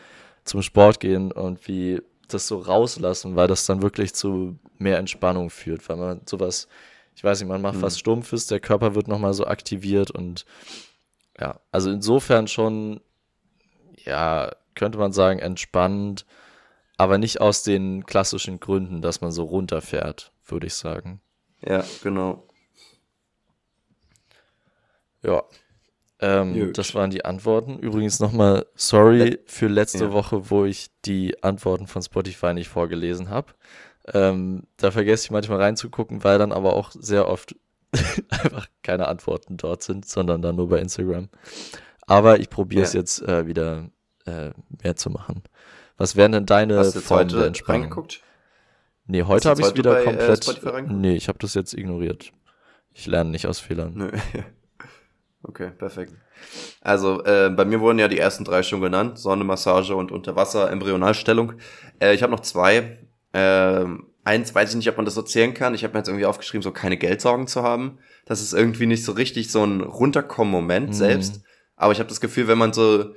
zum Sport gehen und wie das so rauslassen, weil das dann wirklich zu mehr Entspannung führt, weil man sowas, ich weiß nicht, man macht mhm. was Stumpfes, der Körper wird nochmal so aktiviert und ja, also insofern schon, ja, könnte man sagen, entspannend aber nicht aus den klassischen Gründen, dass man so runterfährt, würde ich sagen. Ja, genau. Ja. Ähm, das waren die Antworten. Übrigens nochmal sorry für letzte ja. Woche, wo ich die Antworten von Spotify nicht vorgelesen habe. Ähm, da vergesse ich manchmal reinzugucken, weil dann aber auch sehr oft einfach keine Antworten dort sind, sondern dann nur bei Instagram. Aber ich probiere es ja. jetzt äh, wieder äh, mehr zu machen. Was wären denn deine Hast du Formen der Entspannung? Reingeguckt? Nee, heute habe ich es wieder bei, äh, komplett. Äh, nee, ich habe das jetzt ignoriert. Ich lerne nicht aus Fehlern. Nö. Okay, perfekt. Also, äh, bei mir wurden ja die ersten drei schon genannt: Sonne, Massage und Unterwasser, Embryonalstellung. Äh, ich habe noch zwei. Äh, eins weiß ich nicht, ob man das so zählen kann. Ich habe mir jetzt irgendwie aufgeschrieben, so keine Geldsorgen zu haben. Das ist irgendwie nicht so richtig so ein Runterkommen-Moment Mhm. selbst. Aber ich habe das Gefühl, wenn man so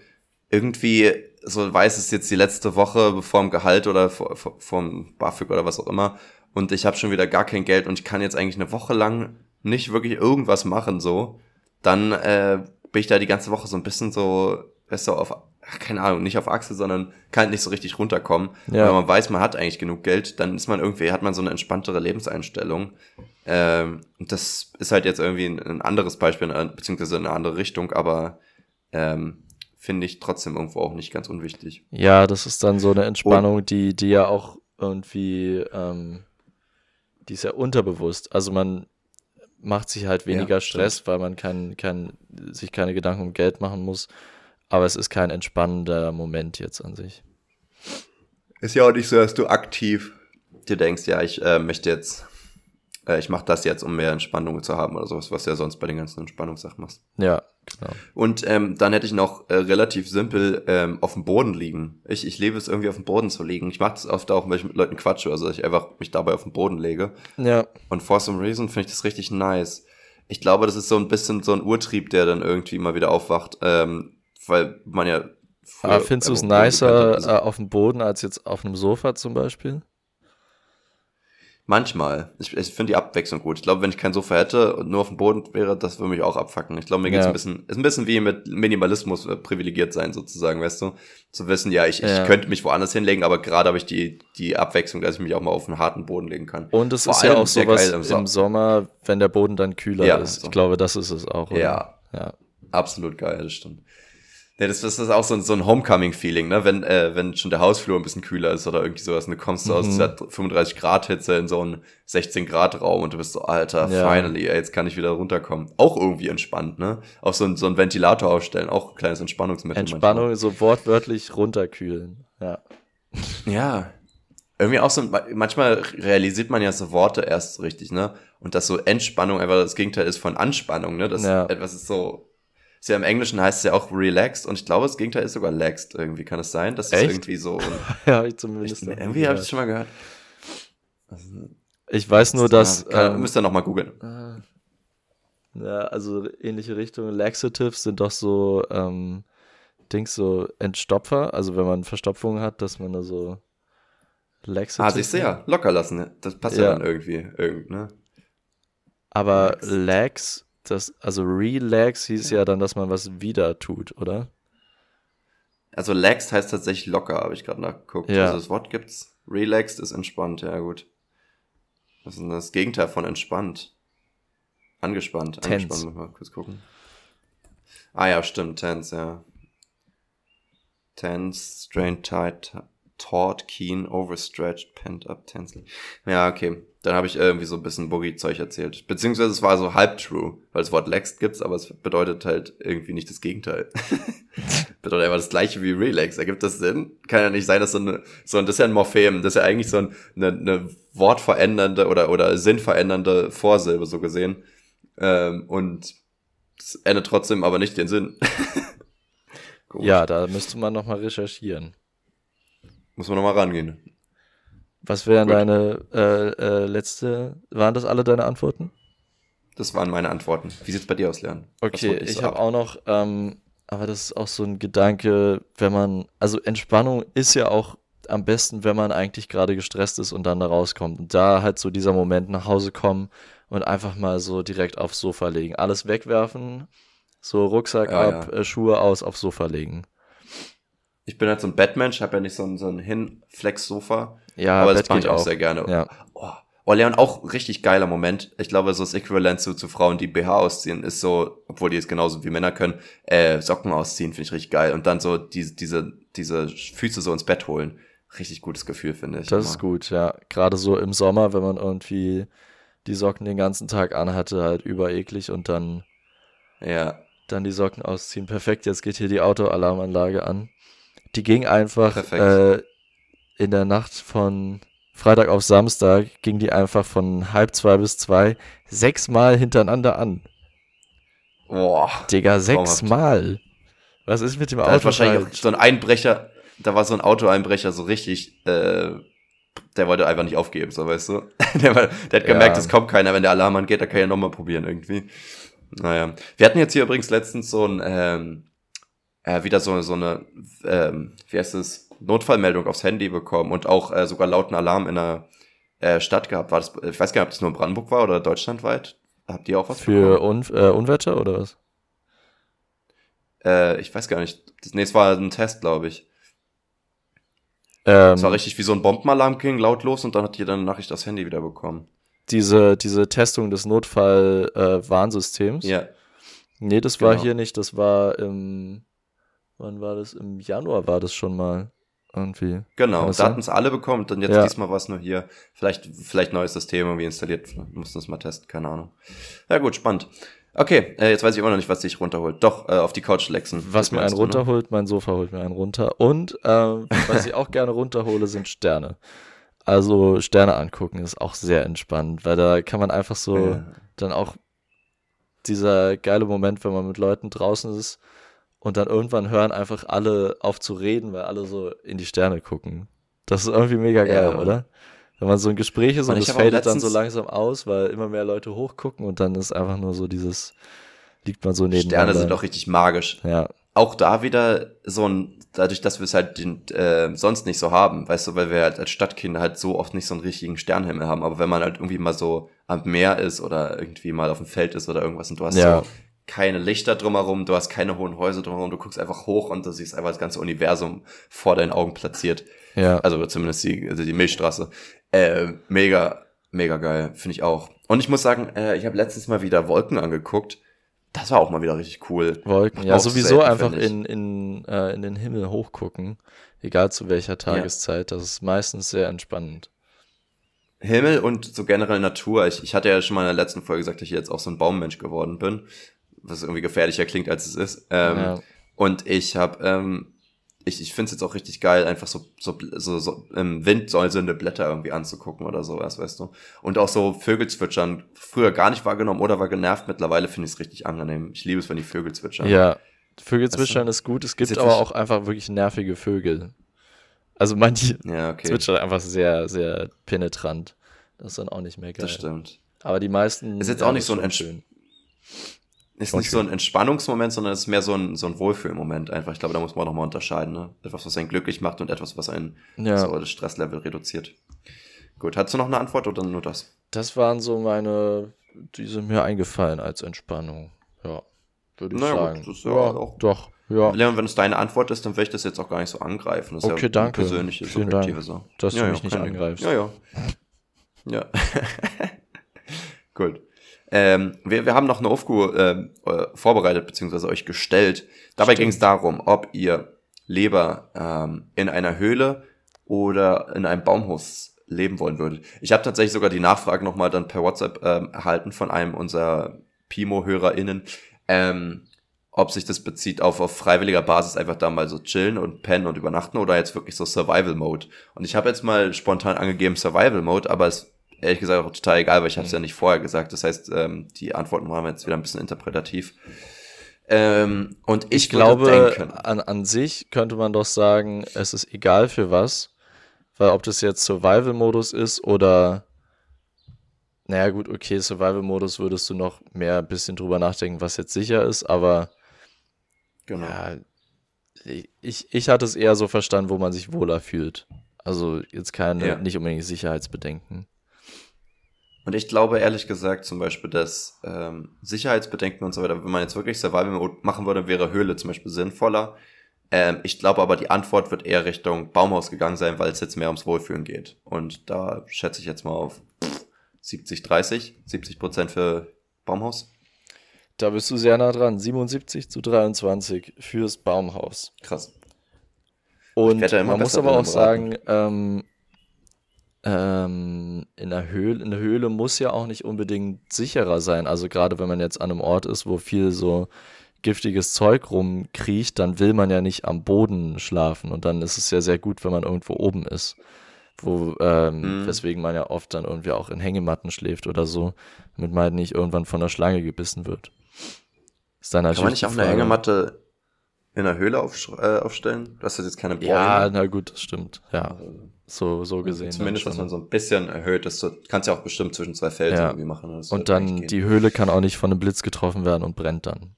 irgendwie so weiß, es ist jetzt die letzte Woche bevor dem Gehalt oder vor, vor, vom BAföG oder was auch immer und ich habe schon wieder gar kein Geld und ich kann jetzt eigentlich eine Woche lang nicht wirklich irgendwas machen so, dann äh, bin ich da die ganze Woche so ein bisschen so, weißt du, auf, keine Ahnung, nicht auf Achse, sondern kann halt nicht so richtig runterkommen. Ja. Wenn man weiß, man hat eigentlich genug Geld, dann ist man irgendwie, hat man so eine entspanntere Lebenseinstellung. Ähm, und das ist halt jetzt irgendwie ein, ein anderes Beispiel, beziehungsweise in eine andere Richtung, aber ähm, finde ich trotzdem irgendwo auch nicht ganz unwichtig. Ja, das ist dann so eine Entspannung, die, die ja auch irgendwie, ähm, die ist ja unterbewusst. Also man macht sich halt weniger Ja, Stress, weil man kein, kein, sich keine Gedanken um Geld machen muss. Aber es ist kein entspannender Moment jetzt an sich. Ist ja auch nicht so, dass du aktiv dir denkst, ja, ich äh, möchte jetzt, äh, ich mache das jetzt, um mehr Entspannung zu haben oder sowas, was du ja sonst bei den ganzen Entspannungssachen machst. Ja, genau. Und ähm, dann hätte ich noch äh, relativ simpel ähm, auf dem Boden liegen. Ich, ich lebe es irgendwie auf dem Boden zu liegen. Ich mache das oft auch, wenn ich mit Leuten quatsche, also dass ich einfach mich dabei auf den Boden lege. Ja, Und for some reason finde ich das richtig nice. Ich glaube, das ist so ein bisschen so ein Urtrieb, der dann irgendwie mal wieder aufwacht, ähm, weil man ja. früher aber findest du es nicer also äh, auf dem Boden als jetzt auf einem Sofa zum Beispiel? Manchmal. Ich, ich finde die Abwechslung gut. Ich glaube, wenn ich kein Sofa hätte und nur auf dem Boden wäre, das würde mich auch abfacken. Ich glaube, mir geht's Ja. ein bisschen, ist ein bisschen wie mit Minimalismus äh, privilegiert sein, sozusagen, weißt du? Zu wissen, ja, ich, Ja. ich könnte mich woanders hinlegen, aber gerade habe ich die, die Abwechslung, dass ich mich auch mal auf einen harten Boden legen kann. Und es Vor ist ja auch sehr sowas geil im im, Sommer. Sommer, wenn der Boden dann kühler Ja, ist. so. Ich glaube, das ist es auch. Oder? Ja. ja. Absolut geil, das stimmt. Ja, das, das ist auch so ein, so ein Homecoming-Feeling, ne? Wenn, äh, wenn schon der Hausflur ein bisschen kühler ist oder irgendwie sowas. Und du kommst so aus Mhm. dieser 35 Grad Hitze in so einen 16 Grad Raum und du bist so, Alter, Ja. finally, ey, jetzt kann ich wieder runterkommen. Auch irgendwie entspannt, ne? Auch so ein, so ein Ventilator aufstellen, auch ein kleines Entspannungsmittel. Entspannung, so wortwörtlich runterkühlen. Ja. Manchmal. Ja. Irgendwie auch so, manchmal realisiert man ja so Worte erst so richtig, ne? Und dass so Entspannung einfach das Gegenteil ist von Anspannung, ne? Das Ja. etwas ist so, ist ja im Englischen heißt es ja auch relaxed und ich glaube, das Gegenteil ist sogar laxed irgendwie. Kann es sein? Das ist irgendwie so. ja, ich Ich, zumindest. nie irgendwie habe ich das schon mal gehört. Ich weiß nur, dass. Kann, ähm, müsst ihr nochmal googeln. Ah. Ja, also ähnliche Richtung. Laxatives sind doch so ähm, Dings, so Entstopfer. Also wenn man Verstopfung hat, dass man da so Laxatives. Ah, siehst du ja, locker lassen. Das passt ja, Ja. dann irgendwie. Irgend, ne? Aber Lax. Lax, das, also Relax hieß ja dann, dass man was wieder tut, oder? Also laxed heißt tatsächlich locker, habe ich gerade nachgeguckt. Ja. Also das Wort gibt's. Relaxed ist entspannt, ja gut. Was ist denn das Gegenteil von entspannt? Angespannt. Tense. Angespannt, muss mal kurz gucken. Ah ja, stimmt, tense, ja. Tense, strained, tight, taut, keen, overstretched, pent up, tense. Ja, okay. Dann habe ich irgendwie so ein bisschen Boogie-Zeug erzählt. Beziehungsweise es war so halb true, weil das Wort laxed gibt's, aber es bedeutet halt irgendwie nicht das Gegenteil. bedeutet einfach das gleiche wie relax. Ergibt das Sinn? Kann ja nicht sein, dass so eine, so ein, das ist ja ein Morphem, das ist ja eigentlich so ein, eine, eine wortverändernde oder, oder sinnverändernde Vorsilbe, so gesehen. Ähm, und es ändert trotzdem aber nicht den Sinn. Ja, da müsste man nochmal recherchieren. Muss man nochmal rangehen. Was wären deine äh, äh, letzte, waren das alle deine Antworten? Das waren meine Antworten. Wie sieht's bei dir aus, Lernen? Okay, ich habe auch noch, ähm, aber das ist auch so ein Gedanke, wenn man, also Entspannung ist ja auch am besten, wenn man eigentlich gerade gestresst ist und dann da rauskommt. Und da halt so dieser Moment nach Hause kommen und einfach mal so direkt aufs Sofa legen. Alles wegwerfen, so Rucksack Ja, ab, Äh, Schuhe aus, aufs Sofa legen. Ich bin halt so ein Batmensch, habe ja nicht so ein, so ein Hinflex-Sofa. Ja, aber Bett das ich geht auch sehr gerne. Ja. Oh, oh, Leon, auch richtig geiler Moment. Ich glaube, so das Äquivalent zu, zu Frauen, die BH ausziehen, ist so, obwohl die es genauso wie Männer können, äh, Socken ausziehen, finde ich richtig geil. Und dann so diese, diese, diese Füße so ins Bett holen. Richtig gutes Gefühl, finde ich. Das immer. ist gut, ja. Gerade so im Sommer, wenn man irgendwie die Socken den ganzen Tag anhatte, halt übereklig und dann, Ja, dann die Socken ausziehen. Perfekt, jetzt geht hier die Autoalarmanlage an. Die ging einfach Perfekt. äh, in der Nacht von Freitag auf Samstag, ging die einfach von halb zwei bis zwei sechsmal hintereinander an. boah. Digga, sechsmal. Was ist mit dem Da Auto hat wahrscheinlich auch falsch? so ein Einbrecher, da war so ein Autoeinbrecher so richtig, äh, der wollte einfach nicht aufgeben, so weißt du. der, war, der hat gemerkt, ja. es kommt keiner, wenn der Alarm angeht, da kann ja nochmal probieren irgendwie. Naja. Wir hatten jetzt hier übrigens letztens so ein, ähm, äh, wieder so, so eine, ähm, wie heißt es, Notfallmeldung aufs Handy bekommen und auch äh, sogar lauten Alarm in der äh, Stadt gehabt. War das, ich weiß gar nicht, ob das nur in Brandenburg war oder deutschlandweit. Habt ihr auch was Für Un äh, Unwetter oder was? Äh, ich weiß gar nicht. Das, nee, es war ein Test, glaube ich. Ähm, es war richtig wie so ein Bombenalarm ging, lautlos und dann hat jeder eine Nachricht aufs Handy wieder bekommen. Diese, diese Testung des Notfall-Warnsystems? Äh, ja. Nee, das genau. war hier nicht. Das war im, wann war das? Im Januar war das schon mal. Irgendwie. Genau, da hatten es alle bekommen und jetzt ja. diesmal war es nur hier. Vielleicht, vielleicht neues System irgendwie installiert. Wir mussten es mal testen, keine Ahnung. Ja gut, spannend. Okay, äh, jetzt weiß ich immer noch nicht, was dich runterholt. Doch, äh, auf die Couch lexen. Was mir einen ne? runterholt, ne? mein Sofa holt mir einen runter. Und äh, was ich auch gerne runterhole, sind Sterne. Also Sterne angucken ist auch sehr entspannend, weil da kann man einfach so ja. dann auch dieser geile Moment, wenn man mit Leuten draußen ist und dann irgendwann hören einfach alle auf zu reden, weil alle so in die Sterne gucken. Das ist irgendwie mega geil, ja. oder? wenn man so ein Gespräch ist und, es fadet dann so langsam aus, weil immer mehr Leute hochgucken und dann ist einfach nur so dieses, liegt man so neben Sterne sind doch richtig magisch. Ja. Auch da wieder so ein, dadurch, dass wir es halt den, äh, sonst nicht so haben, weißt du, weil wir halt als Stadtkinder halt so oft nicht so einen richtigen Sternhimmel haben, aber wenn man halt irgendwie mal so am Meer ist oder irgendwie mal auf dem Feld ist oder irgendwas und du hast ja. so keine Lichter drumherum, du hast keine hohen Häuser drumherum, du guckst einfach hoch und du siehst einfach das ganze Universum vor deinen Augen platziert. Ja. Also zumindest die, also die Milchstraße. Äh, mega, mega geil, finde ich auch. Und ich muss sagen, äh, ich habe letztens mal wieder Wolken angeguckt. Das war auch mal wieder richtig cool. Wolken, ja, sowieso selten, einfach in, in, äh, in den Himmel hochgucken, egal zu welcher Tageszeit. Ja. Das ist meistens sehr entspannend. Himmel und so generell Natur. Ich, ich hatte ja schon mal in der letzten Folge gesagt, dass ich jetzt auch so ein Baummensch geworden bin, was irgendwie gefährlicher klingt, als es ist. Ähm, ja. Und ich habe ähm, ich, ich finde es jetzt auch richtig geil, einfach so, so, so, so im Wind säuselnde Blätter irgendwie anzugucken oder sowas, weißt du. Und auch so Vögel zwitschern, früher gar nicht wahrgenommen oder war genervt, mittlerweile finde ich es richtig angenehm. Ich liebe es, wenn die Vögel zwitschern. Ja, Vögel zwitschern ist gut, es gibt aber auch einfach wirklich nervige Vögel. Also manche ja, okay. zwitschern einfach sehr, sehr penetrant. Das ist dann auch nicht mehr geil. Das stimmt. Aber die meisten. Ist jetzt auch nicht so ein Entsch ist nicht so ein Entspannungsmoment, sondern es ist mehr so ein, so ein Wohlfühlmoment einfach. Ich glaube, da muss man auch nochmal unterscheiden. Ne? Etwas, was einen glücklich macht und etwas, was einen ja. so das Stresslevel reduziert. Gut, hast du noch eine Antwort oder nur das? Das waren so meine, die sind mir eingefallen als Entspannung. Ja, würde ich naja, sagen. Gut, das ist ja, ja auch doch. Ja. Leon, wenn es deine Antwort ist, dann werde ich das jetzt auch gar nicht so angreifen. Das okay, ist ja danke. persönliche, Vielen subjektive Dank, so. Dass ja, du mich nicht angreifst. Ja, ja. Ja. Gut. Ähm, wir, wir haben noch eine Aufgabe äh, äh, vorbereitet, beziehungsweise euch gestellt. Dabei ging es darum, ob ihr lieber ähm, in einer Höhle oder in einem Baumhaus leben wollen würdet. Ich habe tatsächlich sogar die Nachfrage nochmal dann per WhatsApp ähm, erhalten von einem unserer Pimo-HörerInnen, ähm, ob sich das bezieht auf, auf freiwilliger Basis einfach da mal so chillen und pennen und übernachten oder jetzt wirklich so Survival Mode. Und ich habe jetzt mal spontan angegeben Survival Mode, aber es ehrlich gesagt auch total egal, weil ich habe es ja nicht vorher gesagt. Das heißt, ähm, die Antworten waren jetzt wieder ein bisschen interpretativ. Ähm, und ich, ich glaube, an, an sich könnte man doch sagen, es ist egal für was, weil ob das jetzt Survival-Modus ist oder naja, gut, okay, Survival-Modus würdest du noch mehr ein bisschen drüber nachdenken, was jetzt sicher ist, aber genau. Ja, ich, ich hatte es eher so verstanden, wo man sich wohler fühlt. Also jetzt keine, ja. nicht unbedingt Sicherheitsbedenken. Und ich glaube ehrlich gesagt zum Beispiel, dass ähm, Sicherheitsbedenken und so weiter, wenn man jetzt wirklich Survival machen würde, wäre Höhle zum Beispiel sinnvoller. Ähm, ich glaube aber, die Antwort wird eher Richtung Baumhaus gegangen sein, weil es jetzt mehr ums Wohlfühlen geht. Und da schätze ich jetzt mal auf 70, 30, 70 Prozent für Baumhaus. Da bist du sehr nah dran. 77 zu 23 fürs Baumhaus. Krass. Und man muss aber auch sagen, ähm, ähm, in, der Höhle, in der Höhle muss ja auch nicht unbedingt sicherer sein. Also gerade wenn man jetzt an einem Ort ist, wo viel so giftiges Zeug rumkriecht, dann will man ja nicht am Boden schlafen. Und dann ist es ja sehr gut, wenn man irgendwo oben ist. Wo, ähm, mhm. weswegen man ja oft dann irgendwie auch in Hängematten schläft oder so, damit man halt nicht irgendwann von der Schlange gebissen wird. Ist dann natürlich Kann man nicht auf einer Hängematte in der Höhle auf, äh, aufstellen? Du hast jetzt keine Bäume. Ja, na gut, das stimmt. Ja, so, so gesehen. Zumindest, dass man so ein bisschen erhöht ist. Du kannst ja auch bestimmt zwischen zwei Felsen ja. irgendwie machen. und halt dann, die Höhle kann auch nicht von einem Blitz getroffen werden und brennt dann.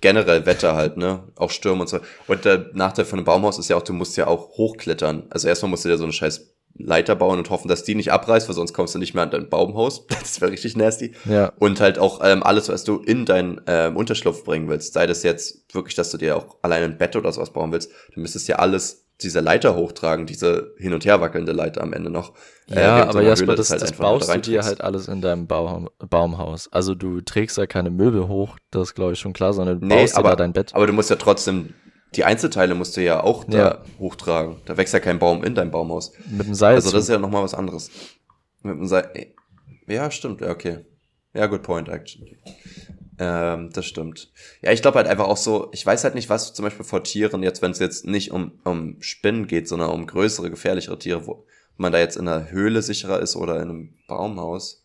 Generell Wetter halt, ne? Auch Stürme und so. Und der Nachteil von einem Baumhaus ist ja auch, du musst ja auch hochklettern. Also erstmal musst du dir so eine scheiß Leiter bauen und hoffen, dass die nicht abreißt, weil sonst kommst du nicht mehr an dein Baumhaus. Das wäre richtig nasty. Ja. Und halt auch ähm, alles, was du in deinen ähm, Unterschlupf bringen willst, sei das jetzt wirklich, dass du dir auch allein ein Bett oder sowas bauen willst, du müsstest ja alles diese Leiter hochtragen, diese hin und her wackelnde Leiter am Ende noch. Äh, ja, äh, aber Jasper, das, halt das baust du dir halt alles in deinem Baum, Baumhaus. Also du trägst ja keine Möbel hoch, das ist glaube ich schon klar, sondern du nee, baust aber, da dein Bett. Aber du musst ja trotzdem die Einzelteile musst du ja auch da ja. hochtragen. Da wächst ja kein Baum in deinem Baumhaus. Mit dem Seil. Also das ist ja nochmal was anderes. Mit dem Seil. Ja, stimmt, ja, okay. Ja, good point, actually. Ähm, das stimmt. Ja, ich glaube halt einfach auch so, ich weiß halt nicht, was zum Beispiel vor Tieren jetzt, wenn es jetzt nicht um, um Spinnen geht, sondern um größere, gefährlichere Tiere, wo man da jetzt in einer Höhle sicherer ist oder in einem Baumhaus.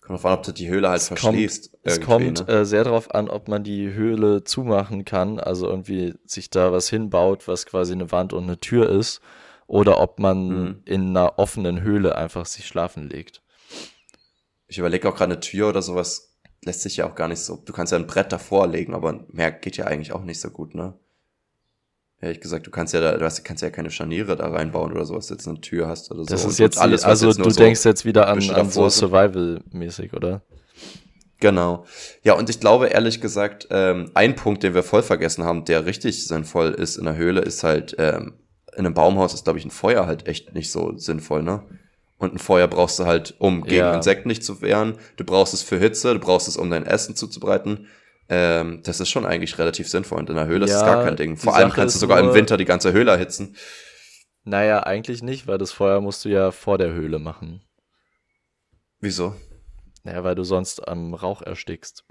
Kommt drauf an, ob du die Höhle halt es verschließt. Kommt, es kommt ne? äh, sehr darauf an, ob man die Höhle zumachen kann, also irgendwie sich da was hinbaut, was quasi eine Wand und eine Tür ist, oder ob man mhm. in einer offenen Höhle einfach sich schlafen legt. Ich überlege auch gerade eine Tür oder sowas, lässt sich ja auch gar nicht so. Du kannst ja ein Brett davor legen, aber mehr geht ja eigentlich auch nicht so gut, ne? Ehrlich gesagt, du kannst ja da, du hast, kannst ja keine Scharniere da reinbauen oder sowas, jetzt eine Tür hast oder so. Das ist jetzt alles, also jetzt du so denkst jetzt wieder an, an so Survival-mäßig, oder? Genau. Ja, und ich glaube ehrlich gesagt, ähm, ein Punkt, den wir voll vergessen haben, der richtig sinnvoll ist in der Höhle, ist halt, ähm, in einem Baumhaus ist, glaube ich, ein Feuer halt echt nicht so sinnvoll, ne? Und ein Feuer brauchst du halt, um gegen ja. Insekten nicht zu wehren. Du brauchst es für Hitze, du brauchst es, um dein Essen zuzubereiten. Ähm, das ist schon eigentlich relativ sinnvoll. Und in der Höhle ja, ist es gar kein Ding. Vor allem kannst du sogar im Winter die ganze Höhle erhitzen. Naja, eigentlich nicht, weil das Feuer musst du ja vor der Höhle machen. Wieso? Naja, weil du sonst am Rauch erstickst.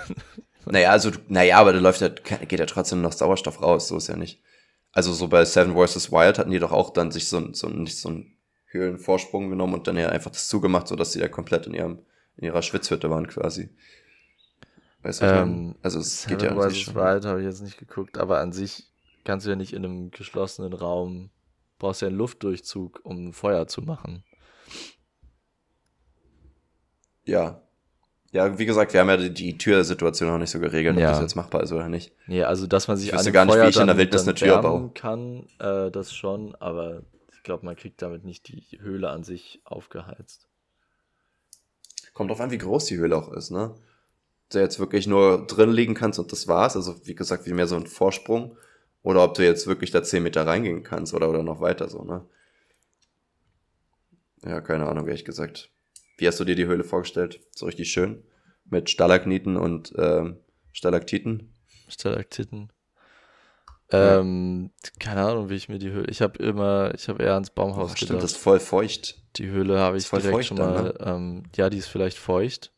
naja, also, naja, aber da läuft ja, geht ja trotzdem noch Sauerstoff raus, so ist ja nicht. Also so bei Seven vs. Wild hatten die doch auch dann sich so, so, nicht so einen Höhlenvorsprung genommen und dann ja einfach das zugemacht, sodass sie da komplett in ihrem, in ihrer Schwitzhütte waren quasi. Weißt du, ähm, also es geht ja an sich schon. Wild habe ich jetzt nicht geguckt, aber an sich kannst du ja nicht in einem geschlossenen Raum, brauchst ja einen Luftdurchzug, um Feuer zu machen. Ja. Ja, wie gesagt, wir haben ja die, die Türsituation noch nicht so geregelt, ja. ob das jetzt machbar ist oder nicht. Nee, also dass man sich ich an gar nicht, Feuer wie ich in der Wildnis eine Tür baue. kann, äh, das schon, aber glaube, man kriegt damit nicht die Höhle an sich aufgeheizt. Kommt drauf an, wie groß die Höhle auch ist, ne? du jetzt wirklich nur drin liegen kannst und das war's. Also wie gesagt, wie mehr so ein Vorsprung. Oder ob du jetzt wirklich da 10 Meter reingehen kannst oder, oder noch weiter so, ne? Ja, keine Ahnung, ehrlich gesagt. Wie hast du dir die Höhle vorgestellt? So richtig schön? Mit Stalagniten und ähm, Stalaktiten? Stalaktiten. Ähm, keine Ahnung, wie ich mir die Höhle. Ich habe immer, ich habe eher ans Baumhaus oh, gedacht. Stimmt, das ist voll feucht. Die Höhle habe ich direkt schon mal. Dann, ne? ähm, ja, die ist vielleicht feucht.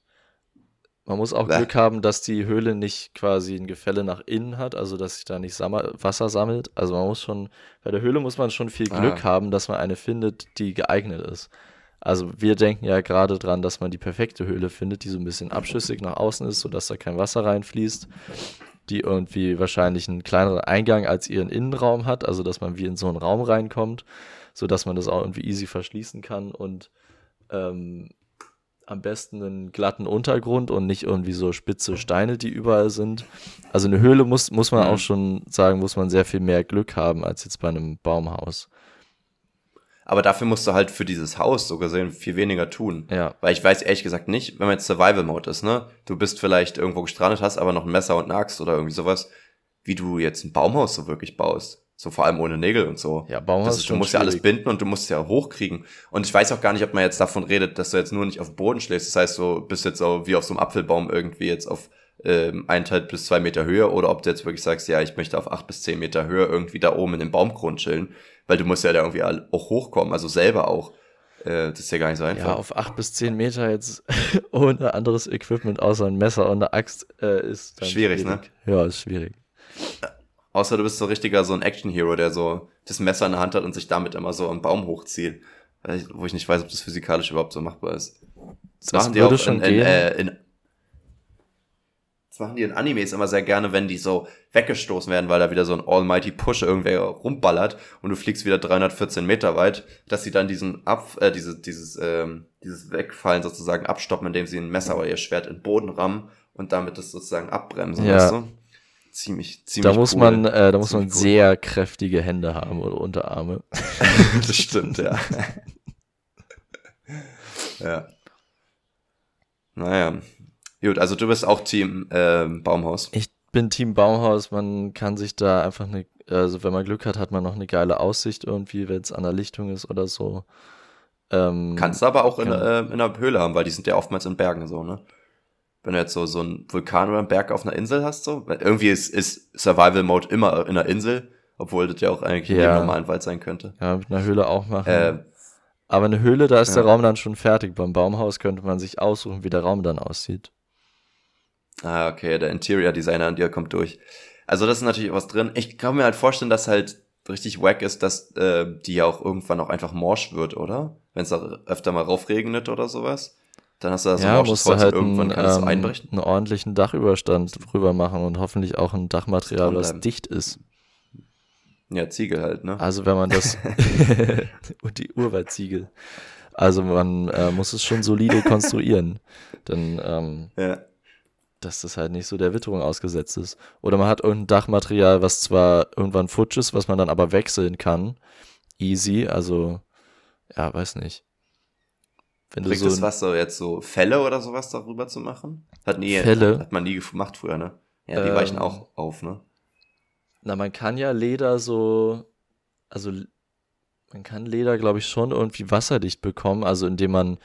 Man muss auch Bäh. Glück haben, dass die Höhle nicht quasi ein Gefälle nach innen hat, also dass sich da nicht Wasser sammelt. Also man muss schon, bei der Höhle muss man schon viel Glück ah. haben, dass man eine findet, die geeignet ist. Also wir denken ja gerade dran, dass man die perfekte Höhle findet, die so ein bisschen abschüssig nach außen ist, sodass da kein Wasser reinfließt, die irgendwie wahrscheinlich einen kleineren Eingang als ihren Innenraum hat, also dass man wie in so einen Raum reinkommt, sodass man das auch irgendwie easy verschließen kann und ähm, am besten einen glatten Untergrund und nicht irgendwie so spitze Steine, die überall sind. Also eine Höhle muss, muss man mhm. auch schon sagen, muss man sehr viel mehr Glück haben als jetzt bei einem Baumhaus. Aber dafür musst du halt für dieses Haus so gesehen viel weniger tun. Ja. Weil ich weiß ehrlich gesagt nicht, wenn man jetzt Survival Mode ist, ne? Du bist vielleicht irgendwo gestrandet, hast aber noch ein Messer und eine Axt oder irgendwie sowas, wie du jetzt ein Baumhaus so wirklich baust. So vor allem ohne Nägel und so. Ja, Baumhaus ist, Du musst schwierig. ja alles binden und du musst ja hochkriegen. Und ich weiß auch gar nicht, ob man jetzt davon redet, dass du jetzt nur nicht auf Boden schläfst. Das heißt, du bist jetzt so wie auf so einem Apfelbaum irgendwie jetzt auf ähm, eineinhalb bis zwei Meter Höhe oder ob du jetzt wirklich sagst, ja, ich möchte auf acht bis zehn Meter Höhe irgendwie da oben in dem Baumgrund chillen. Weil du musst ja da irgendwie auch hochkommen, also selber auch. Äh, das ist ja gar nicht so einfach. Ja, auf acht bis zehn Meter jetzt ohne anderes Equipment außer ein Messer und eine Axt äh, ist schwierig, schwierig, ne? Ja, ist schwierig. Außer du bist so richtiger so ein Action-Hero, der so das Messer in der Hand hat und sich damit immer so am Baum hochzieht. Wo ich nicht weiß, ob das physikalisch überhaupt so machbar ist. Das, das machen die auch schon in, in, äh, in, das machen die in Animes immer sehr gerne, wenn die so weggestoßen werden, weil da wieder so ein Almighty Push irgendwer rumballert und du fliegst wieder 314 Meter weit, dass sie dann diesen Ab, äh, diese, dieses, ähm, dieses Wegfallen sozusagen abstoppen, indem sie ein Messer oder ihr Schwert in den Boden rammen und damit das sozusagen abbremsen, Ja. weißt du? Ziemlich, ziemlich Da muss cool. man, äh, da muss man Ziemlich cool. sehr kräftige Hände haben oder Unterarme. das stimmt, ja. ja. Naja. Gut, also du bist auch Team ähm, Baumhaus. Ich bin Team Baumhaus, man kann sich da einfach eine, also wenn man Glück hat, hat man noch eine geile Aussicht irgendwie, wenn es an der Lichtung ist oder so. Ähm, Kannst du aber auch in, äh, in einer Höhle haben, weil die sind ja oftmals in Bergen so, ne? Wenn du jetzt so, so einen Vulkan oder einen Berg auf einer Insel hast, so. Weil Irgendwie ist, ist Survival Mode immer in einer Insel, obwohl das ja auch eigentlich in Ja. jedem normalen Wald sein könnte. Ja, mit einer Höhle auch machen. Äh, aber eine Höhle, da ist der ja. Raum dann schon fertig. Beim Baumhaus könnte man sich aussuchen, wie der Raum dann aussieht. Ah, okay, der Interior Designer an dir kommt durch. Also das ist natürlich was drin. Ich kann mir halt vorstellen, dass halt richtig wack ist, dass äh, die ja auch irgendwann auch einfach morsch wird, oder? Wenn es da öfter mal raufregnet oder sowas. Dann hast du da so ja, musst du halt irgendwann einen, ähm, einbrechen. einen ordentlichen Dachüberstand drüber machen und hoffentlich auch ein Dachmaterial, was dicht ist. Ja, Ziegel halt, ne? Also wenn man das und die Urwaldziegel. Also man äh, muss es schon solide konstruieren, denn ähm, Ja. Dass das halt nicht so der Witterung ausgesetzt ist. Oder man hat irgendein Dachmaterial, was zwar irgendwann futsch ist, was man dann aber wechseln kann. Easy, also ja, weiß nicht. Wenn du Bringt so es was, so jetzt so Fälle oder sowas darüber zu machen? Hat nie, Felle? hat man nie gemacht früher, ne? Ja, die Ähm, weichen auch auf, ne? Na, man kann ja Leder so, also man kann Leder, glaube ich, schon irgendwie wasserdicht bekommen, also indem man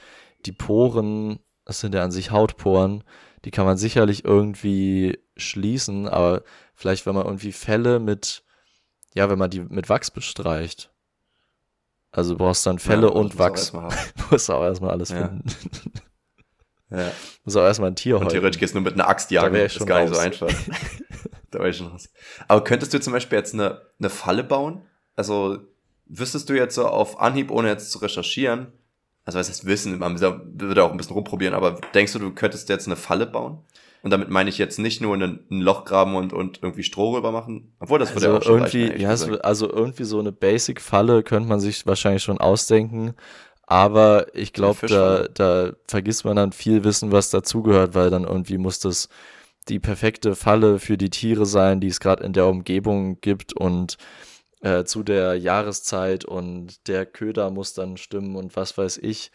die Poren, das sind ja an sich Hautporen, die kann man sicherlich irgendwie schließen, aber vielleicht, wenn man irgendwie Felle mit, ja, wenn man die mit Wachs bestreicht. Also du brauchst dann Felle Ja, das und muss auch Wachs. erstmal musst auch erstmal alles Ja. finden. Ja. musst auch erstmal ein Tier Und häuten. theoretisch gehst du nur mit einer Axt jagen. ich ist gar nicht so raus. einfach. da wäre ich schon raus. Aber könntest du zum Beispiel jetzt eine, eine Falle bauen? Also wüsstest du jetzt so auf Anhieb, ohne jetzt zu recherchieren, also was heißt wissen, man würde auch ein bisschen rumprobieren, aber denkst du, du könntest jetzt eine Falle bauen? Und damit meine ich jetzt nicht nur ein, ein Loch graben und, und irgendwie Stroh rüber machen, obwohl das würde ja Also auch schon irgendwie, reichen, ja, also irgendwie so eine Basic-Falle könnte man sich wahrscheinlich schon ausdenken. Aber ich glaube, da, da vergisst man dann viel Wissen, was dazugehört, weil dann irgendwie muss das die perfekte Falle für die Tiere sein, die es gerade in der Umgebung gibt. Und äh, zu der Jahreszeit und der Köder muss dann stimmen und was weiß ich.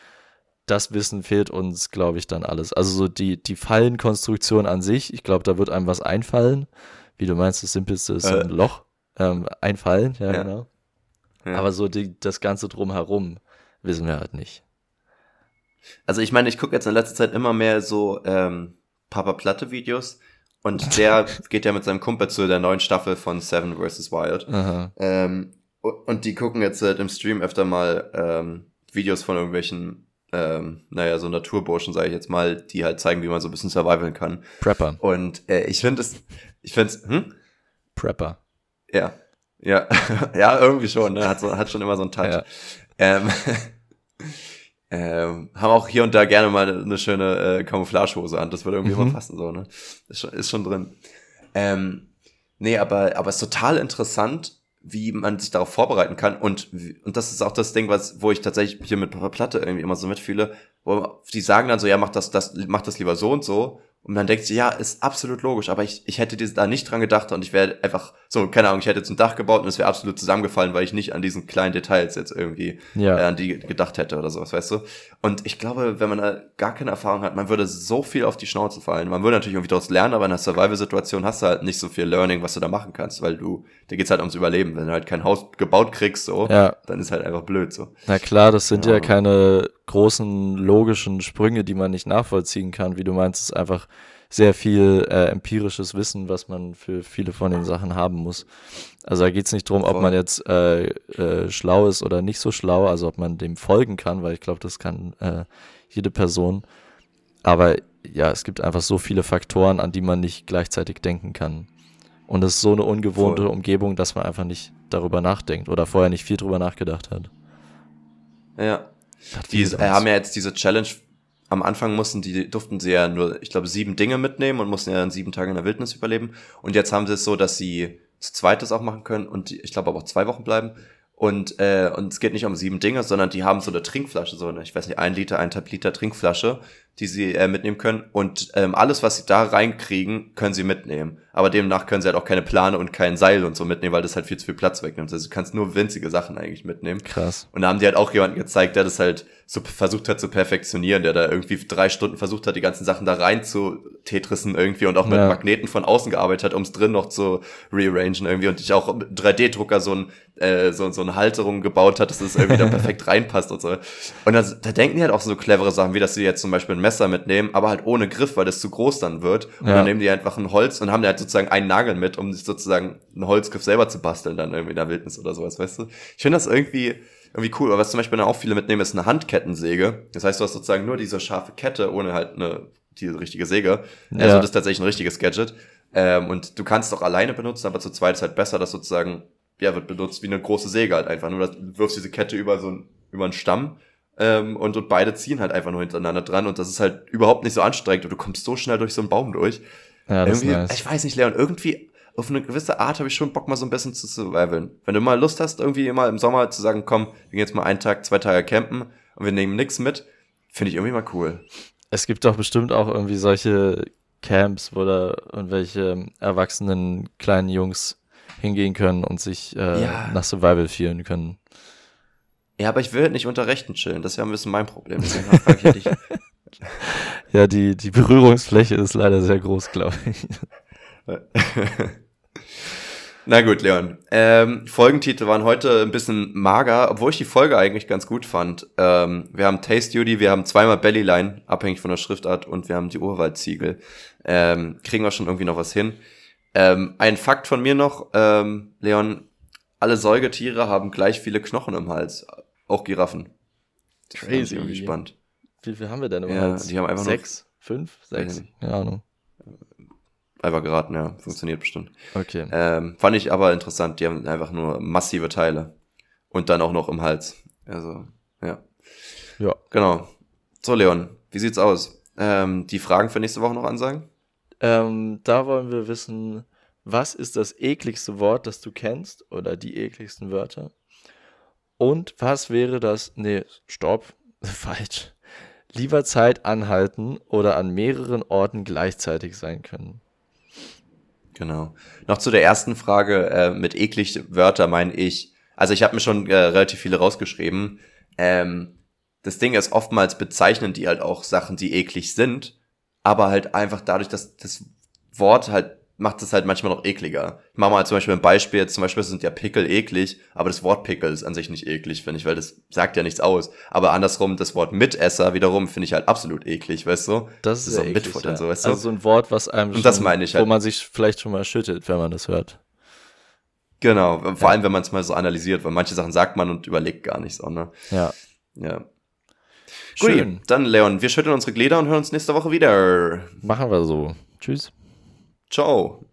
Das Wissen fehlt uns, glaube ich, dann alles. Also so die, die Fallenkonstruktion an sich, ich glaube, da wird einem was einfallen. Wie du meinst, das Simpelste ist so ein Äh. Loch. Ähm, einfallen, ja, Ja. genau. Ja. Aber so die, das Ganze drumherum wissen wir halt nicht. Also ich meine, ich gucke jetzt in letzter Zeit immer mehr so ähm, Papa Platte Videos und der geht ja mit seinem Kumpel zu der neuen Staffel von Seven vs. Wild. Ähm, und die gucken jetzt halt im Stream öfter mal ähm, Videos von irgendwelchen, ähm, naja, so Naturburschen, sage ich jetzt mal, die halt zeigen, wie man so ein bisschen survivalen kann. Prepper. Und äh, ich finde es, ich finde es, hm? Prepper. Ja. Ja, ja, irgendwie schon, ne? Hat, so, hat schon immer so einen Touch. Ja. Ähm, ähm, haben auch hier und da gerne mal eine schöne äh, Camouflagehose an. Das würde irgendwie Mhm. immer passen, so, ne? Ist schon, ist schon drin. Ähm, nee, aber, aber es ist total interessant, wie man sich darauf vorbereiten kann. Und, und das ist auch das Ding, was, wo ich tatsächlich hier mit Papa Platte irgendwie immer so mitfühle, wo die sagen dann so, ja, mach das, das, mach das lieber so und so. Und man denkt sich, ja, ist absolut logisch, aber ich, ich hätte da nicht dran gedacht und ich wäre einfach, so, keine Ahnung, ich hätte jetzt ein Dach gebaut und es wäre absolut zusammengefallen, weil ich nicht an diesen kleinen Details jetzt irgendwie Ja. äh, an die gedacht hätte oder sowas, weißt du? Und ich glaube, wenn man da gar keine Erfahrung hat, man würde so viel auf die Schnauze fallen. Man würde natürlich irgendwie daraus lernen, aber in einer Survival-Situation hast du halt nicht so viel Learning, was du da machen kannst, weil du, da geht's halt ums Überleben. Wenn du halt kein Haus gebaut kriegst, so, Ja. dann ist halt einfach blöd, so. Na klar, das sind ja. Ja. keine großen logischen Sprünge, die man nicht nachvollziehen kann. Wie du meinst, es ist einfach sehr viel äh, empirisches Wissen, was man für viele von den Sachen haben muss. Also da geht es nicht drum, ob man jetzt äh, äh, schlau ist oder nicht so schlau, also ob man dem folgen kann, weil ich glaube, das kann äh, jede Person. Aber ja, es gibt einfach so viele Faktoren, an die man nicht gleichzeitig denken kann. Und es ist so eine ungewohnte Voll. Umgebung, dass man einfach nicht darüber nachdenkt oder vorher nicht viel drüber nachgedacht hat. Ja. Die äh, haben ja jetzt diese Challenge am Anfang mussten die, durften sie ja nur, ich glaube, sieben Dinge mitnehmen und mussten ja dann sieben Tage in der Wildnis überleben. Und jetzt haben sie es so, dass sie zu zweit das auch machen können und ich glaube aber auch zwei Wochen bleiben. Und, äh, und es geht nicht um sieben Dinge, sondern die haben so eine Trinkflasche, so eine, ich weiß nicht, ein Liter, eineinhalb Liter Trinkflasche, die sie äh, mitnehmen können. Und ähm, alles, was sie da reinkriegen, können sie mitnehmen. Aber demnach können sie halt auch keine Plane und kein Seil und so mitnehmen, weil das halt viel zu viel Platz wegnimmt. Also du kannst nur winzige Sachen eigentlich mitnehmen. Krass. Und da haben die halt auch jemanden gezeigt, der das halt so versucht hat zu perfektionieren, der da irgendwie drei Stunden versucht hat, die ganzen Sachen da rein zu tetrissen irgendwie und auch mit Ja. Magneten von außen gearbeitet hat, um es drin noch zu rearrangen irgendwie und ich auch mit 3D-Drucker so ein äh, so, so eine Halterung gebaut hat, dass es irgendwie da perfekt reinpasst und so. Und das, da denken die halt auch so clevere Sachen, wie dass sie jetzt zum Beispiel ein Messer mitnehmen, aber halt ohne Griff, weil das zu groß dann wird. Und Ja. dann nehmen die einfach ein Holz und haben da halt sozusagen einen Nagel mit, um sich sozusagen einen Holzgriff selber zu basteln dann irgendwie in der Wildnis oder sowas, weißt du? Ich finde das irgendwie irgendwie cool. Aber was zum Beispiel dann auch viele mitnehmen, ist eine Handkettensäge. Das heißt, du hast sozusagen nur diese scharfe Kette ohne halt eine diese richtige Säge. Also Ja. das ist tatsächlich ein richtiges Gadget. Ähm, und du kannst es auch alleine benutzen, aber zu zweit ist halt besser, dass sozusagen, ja, wird benutzt wie eine große Säge halt einfach. Nur dass du wirfst diese Kette über so einen, über einen Stamm ähm, und, und beide ziehen halt einfach nur hintereinander dran und das ist halt überhaupt nicht so anstrengend und du kommst so schnell durch so einen Baum durch. Ja, das ist irgendwie, nice. ich weiß nicht, Leon, irgendwie auf eine gewisse Art habe ich schon Bock, mal so ein bisschen zu survivalen. Wenn du mal Lust hast, irgendwie mal im Sommer zu sagen, komm, wir gehen jetzt mal einen Tag, zwei Tage campen und wir nehmen nichts mit, finde ich irgendwie mal cool. Es gibt doch bestimmt auch irgendwie solche Camps, wo da irgendwelche erwachsenen kleinen Jungs hingehen können und sich äh, Ja. nach Survival fühlen können. Ja, aber ich will halt nicht unter Rechten chillen. Das ist ja ein bisschen mein Problem. Ja, die, die Berührungsfläche ist leider sehr groß, glaube ich. Na gut, Leon. Ähm, Folgentitel waren heute ein bisschen mager, obwohl ich die Folge eigentlich ganz gut fand. Ähm, wir haben Taste Duty, wir haben zweimal Bellyline, abhängig von der Schriftart, und wir haben die Urwaldziegel. Ähm, kriegen wir schon irgendwie noch was hin. Ähm, ein Fakt von mir noch, ähm, Leon, alle Säugetiere haben gleich viele Knochen im Hals. Auch Giraffen. Das Crazy. irgendwie spannend. Wie viel haben wir denn Ja, überhaupt? die haben einfach Sechs? Fünf? Sechs? Keine Ahnung. Einfach geraten, ja. Funktioniert bestimmt. Okay. Ähm, fand ich aber interessant. Die haben einfach nur massive Teile. Und dann auch noch im Hals. Also, ja. Ja. Genau. So, Leon, wie sieht's aus? Ähm, die Fragen für nächste Woche noch ansagen? Ähm, da wollen wir wissen, was ist das ekligste Wort, das du kennst oder die ekligsten Wörter? Und was wäre das, nee, stopp, falsch. Lieber Zeit anhalten oder an mehreren Orten gleichzeitig sein können. Genau. Noch zu der ersten Frage äh, mit eklig Wörter meine ich, also ich habe mir schon äh, relativ viele rausgeschrieben. Ähm, das Ding ist, oftmals bezeichnen die halt auch Sachen, die eklig sind, aber halt einfach dadurch, dass das Wort halt macht es halt manchmal noch ekliger. Ich mache mal zum Beispiel ein Beispiel, jetzt zum Beispiel sind ja Pickel eklig, aber das Wort Pickel ist an sich nicht eklig, finde ich, weil das sagt ja nichts aus. Aber andersrum, das Wort Mitesser wiederum finde ich halt absolut eklig, weißt du? Das ist so eklig, Futtern, ja. so, weißt du? Also so ein Wort, was einem Und das meine ich halt. wo man sich vielleicht schon mal schüttelt, wenn man das hört. Genau, vor Ja. allem, wenn man es mal so analysiert, weil manche Sachen sagt man und überlegt gar nicht so, ne? Ja. Ja. Schön. Gut, dann Leon, wir schütteln unsere Glieder und hören uns nächste Woche wieder. Machen wir so. Tschüss. Ciao.